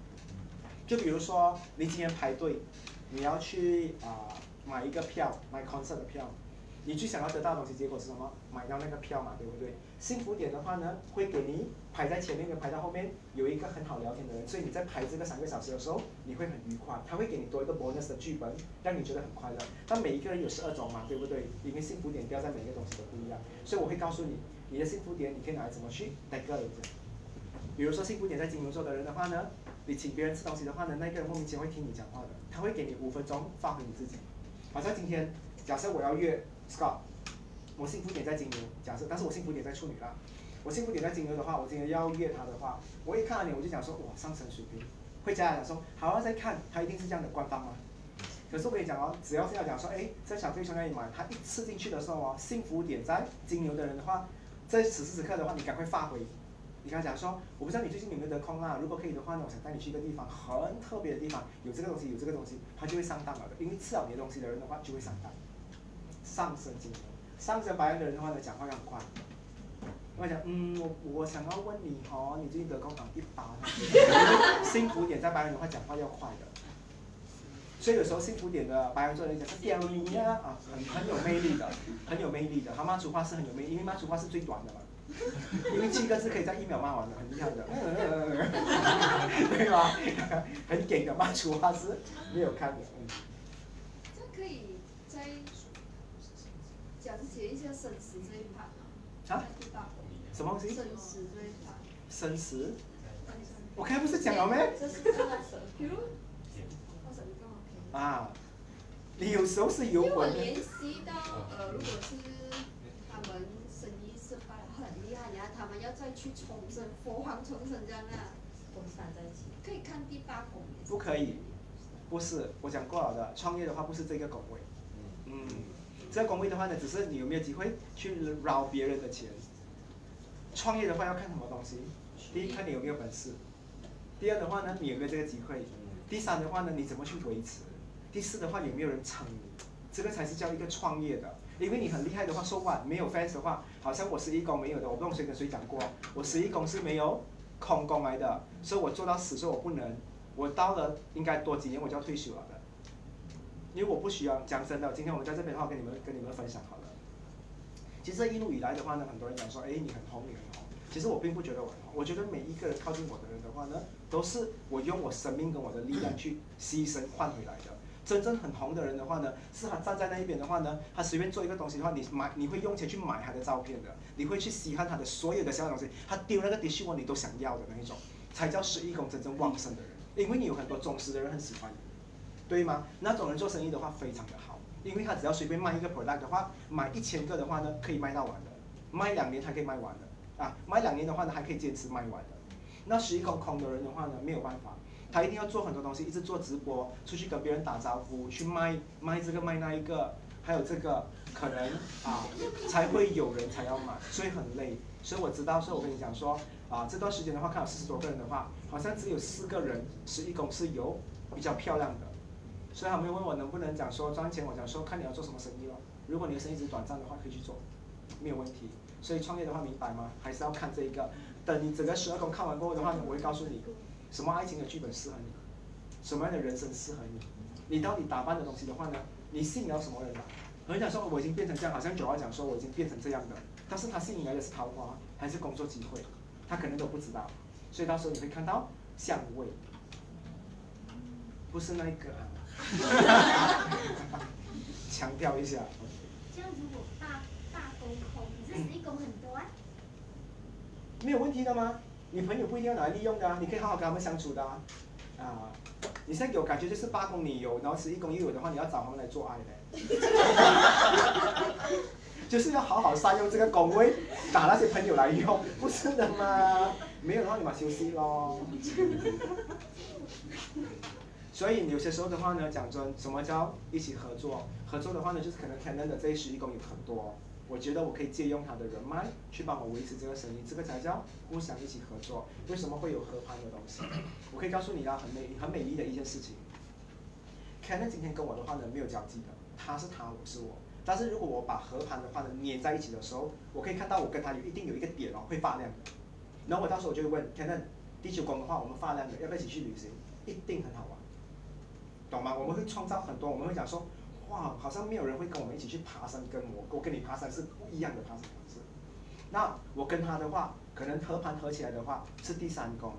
就比如说，你今天排队。你要去啊买一个票，买 concert 的票，你最想要得到的东西，结果是什么？买到那个票嘛，对不对？幸福点的话呢，会给你排在前面跟排在后面有一个很好聊天的人，所以你在排这个三个小时的时候，你会很愉快，他会给你多一个 bonus 的剧本，让你觉得很快乐。但每一个人有十二种嘛，对不对？因为幸福点掉在每个东西都不一样，所以我会告诉你，你的幸福点你可以拿来怎么去那个人。比如说幸福点在金牛座的人的话呢？你请别人吃东西的话呢，那个人莫名其妙会听你讲话的，他会给你五分钟发挥你自己。好像今天，假设我要约 Scott，我幸福点在金牛，假设，但是我幸福点在处女啦。我幸福点在金牛的话，我今天要约他的话，我一看到你我就讲说，哇，上升水平。会家讲说，好，再看，他一定是这样的官方吗？可是我跟你讲哦，只要是要讲说，哎，在小飞熊那里买，他一吃进去的时候哦，幸福点在金牛的人的话，在此时此刻的话，你赶快发挥。你跟他讲说，我不知道你最近有没有得空啊？如果可以的话呢，我想带你去一个地方，很特别的地方，有这个东西，有这个东西，他就会上当了的。因为吃了你的东西的人的话，就会上当。上升金牛，上升白羊的人的话呢，讲话要很快。我讲，嗯，我我想要问你哦，你最近得空啊？一把，幸福点在白人的话讲话要快的。所以有时候幸福点的白羊座人讲是屌你呀 *laughs* 啊，很很有魅力的，很有魅力的。他骂粗话是很有魅力，因为骂粗话是最短的嘛。*laughs* 因为七个字可以在一秒骂完的，很厉害的，*laughs* 对吧？很给的骂粗话是没有看的。这可以再讲解一下生死这一盘吗？啊？什么东西？生死这一盘。生死？我刚才不是讲了没？这是比如。啊，你有时候是有我联系到呃，如果是他们生意失败很厉害，然后他们要再去重生，佛皇重生这样啊，跟散在一起。可以看第八宫。不可以，不是，我讲过了的，创业的话不是这个宫位。嗯。这个宫位的话呢，只是你有没有机会去捞别人的钱。创业的话要看什么东西？第一看你有没有本事，第二的话呢，你有没有这个机会？第三的话呢，你怎么去维持？第四的话，有没有人撑你？这个才是叫一个创业的。因为你很厉害的话，说话没有 fans 的话，好像我十一公没有的，我不知道谁跟谁讲过，我十一公是没有空工来的，所以我做到死，所以我不能，我到了应该多几年我就要退休了。因为我不需要，讲真的，今天我们在这边的话，跟你们跟你们分享好了。其实一路以来的话呢，很多人讲说，哎，你很红，你很红。其实我并不觉得我很红，我觉得每一个人靠近我的人的话呢，都是我用我生命跟我的力量 *clears throat* 去牺牲换回来的。真正很红的人的话呢，是他站在那一边的话呢，他随便做一个东西的话，你买你会用钱去买他的照片的，你会去稀罕他的所有的小东西，他丢那个迪士尼你都想要的那一种，才叫十一宫真正旺盛的人，因为你有很多忠实的人很喜欢你，对吗？那种人做生意的话非常的好，因为他只要随便卖一个 product 的话，买一千个的话呢，可以卖到完的，卖两年还可以卖完的，啊，卖两年的话呢还可以坚持卖完的，那十一宫空的人的话呢，没有办法。他一定要做很多东西，一直做直播，出去跟别人打招呼，去卖卖这个卖那一个，还有这个可能啊，才会有人才要买，所以很累。所以我知道，所以我跟你讲说啊，这段时间的话，看有四十多个人的话，好像只有四个人十一公是有比较漂亮的，所以他们问我能不能讲说赚钱，我讲说看你要做什么生意咯。如果你的生意只是短暂的话，可以去做，没有问题。所以创业的话，明白吗？还是要看这一个。等你整个十二宫看完过后的话呢，我会告诉你。什么爱情的剧本适合你？什么样的人生适合你？你到底打扮的东西的话呢？你吸引了什么人来？很想说我已经变成这样，好像九号讲说我已经变成这样的，但是他吸引来的是桃花还是工作机会？他可能都不知道，所以到时候你会看到相位，不是那个，强调一下。这样如果大大公空，这是一公很多啊？没有问题的吗？你朋友不一定要拿来利用的啊，你可以好好跟他们相处的啊。啊，你现在给我感觉就是八公你有，然后十一公又有的话，你要找他们来做爱的。*laughs* 就是要好好善用这个工位，打那些朋友来用，不是的吗？没有的话，你嘛休息咯。所以有些时候的话呢，讲真，什么叫一起合作？合作的话呢，就是可能 Canon 的这一十一公有很多。我觉得我可以借用他的人脉去帮我维持这个生意，这个才叫互相一起合作。为什么会有合盘的东西？我可以告诉你啊，很美很美丽的一件事情。Ken 今天跟我的话呢没有交集的，他是他，我是我。但是如果我把合盘的话呢粘在一起的时候，我可以看到我跟他有一定有一个点哦会发亮。然后我到时候我就会问 Ken，第九宫的话我们发亮的，要不要一起去旅行？一定很好玩，懂吗？我们会创造很多，我们会讲说。哇，好像没有人会跟我们一起去爬山，跟我我跟你爬山是不一样的爬山方式。那我跟他的话，可能合盘合起来的话是第三宫。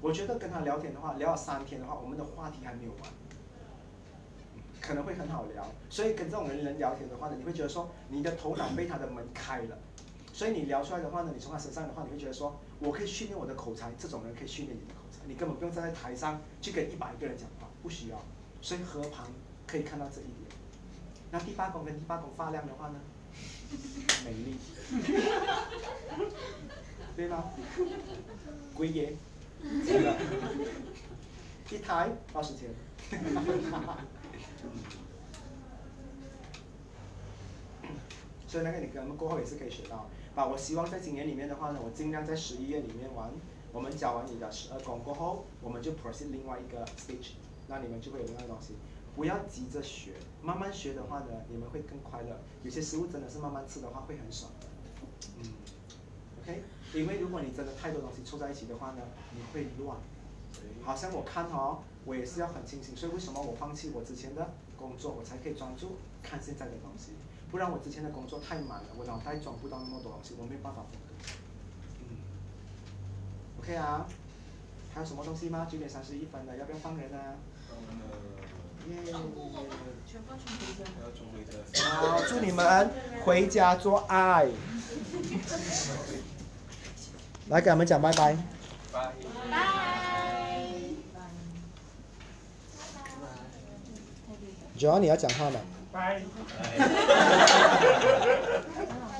我觉得跟他聊天的话，聊了三天的话，我们的话题还没有完，可能会很好聊。所以跟这种人人聊天的话呢，你会觉得说你的头脑被他的门开了，所以你聊出来的话呢，你从他身上的话，你会觉得说我可以训练我的口才，这种人可以训练你的口才，你根本不用站在台上去跟一百个人讲话，不需要。所以河旁可以看到这一点。那第八宫跟第八宫发亮的话呢？美丽，对吗？贵耶，一台二十天，所以那个你跟他们过后也是可以学到。把我希望在今年里面的话呢，我尽量在十一月里面玩，我们讲完你的十二宫过后，我们就 proceed 另外一个 stage，那你们就会有另外东西。不要急着学，慢慢学的话呢，你们会更快乐。有些食物真的是慢慢吃的话会很爽的，嗯，OK。因为如果你真的太多东西凑在一起的话呢，你会乱，好像我看哦，我也是要很清醒，所以为什么我放弃我之前的工作，我才可以专注看现在的东西？不然我之前的工作太满了，我脑袋装不到那么多东西，我没有办法分割。嗯，OK 啊，还有什么东西吗？九点三十一分了，要不要放人啊？好，祝你们回家做爱。*laughs* 来，给他们讲拜拜。拜。拜。John，你要讲话吗？拜。*laughs*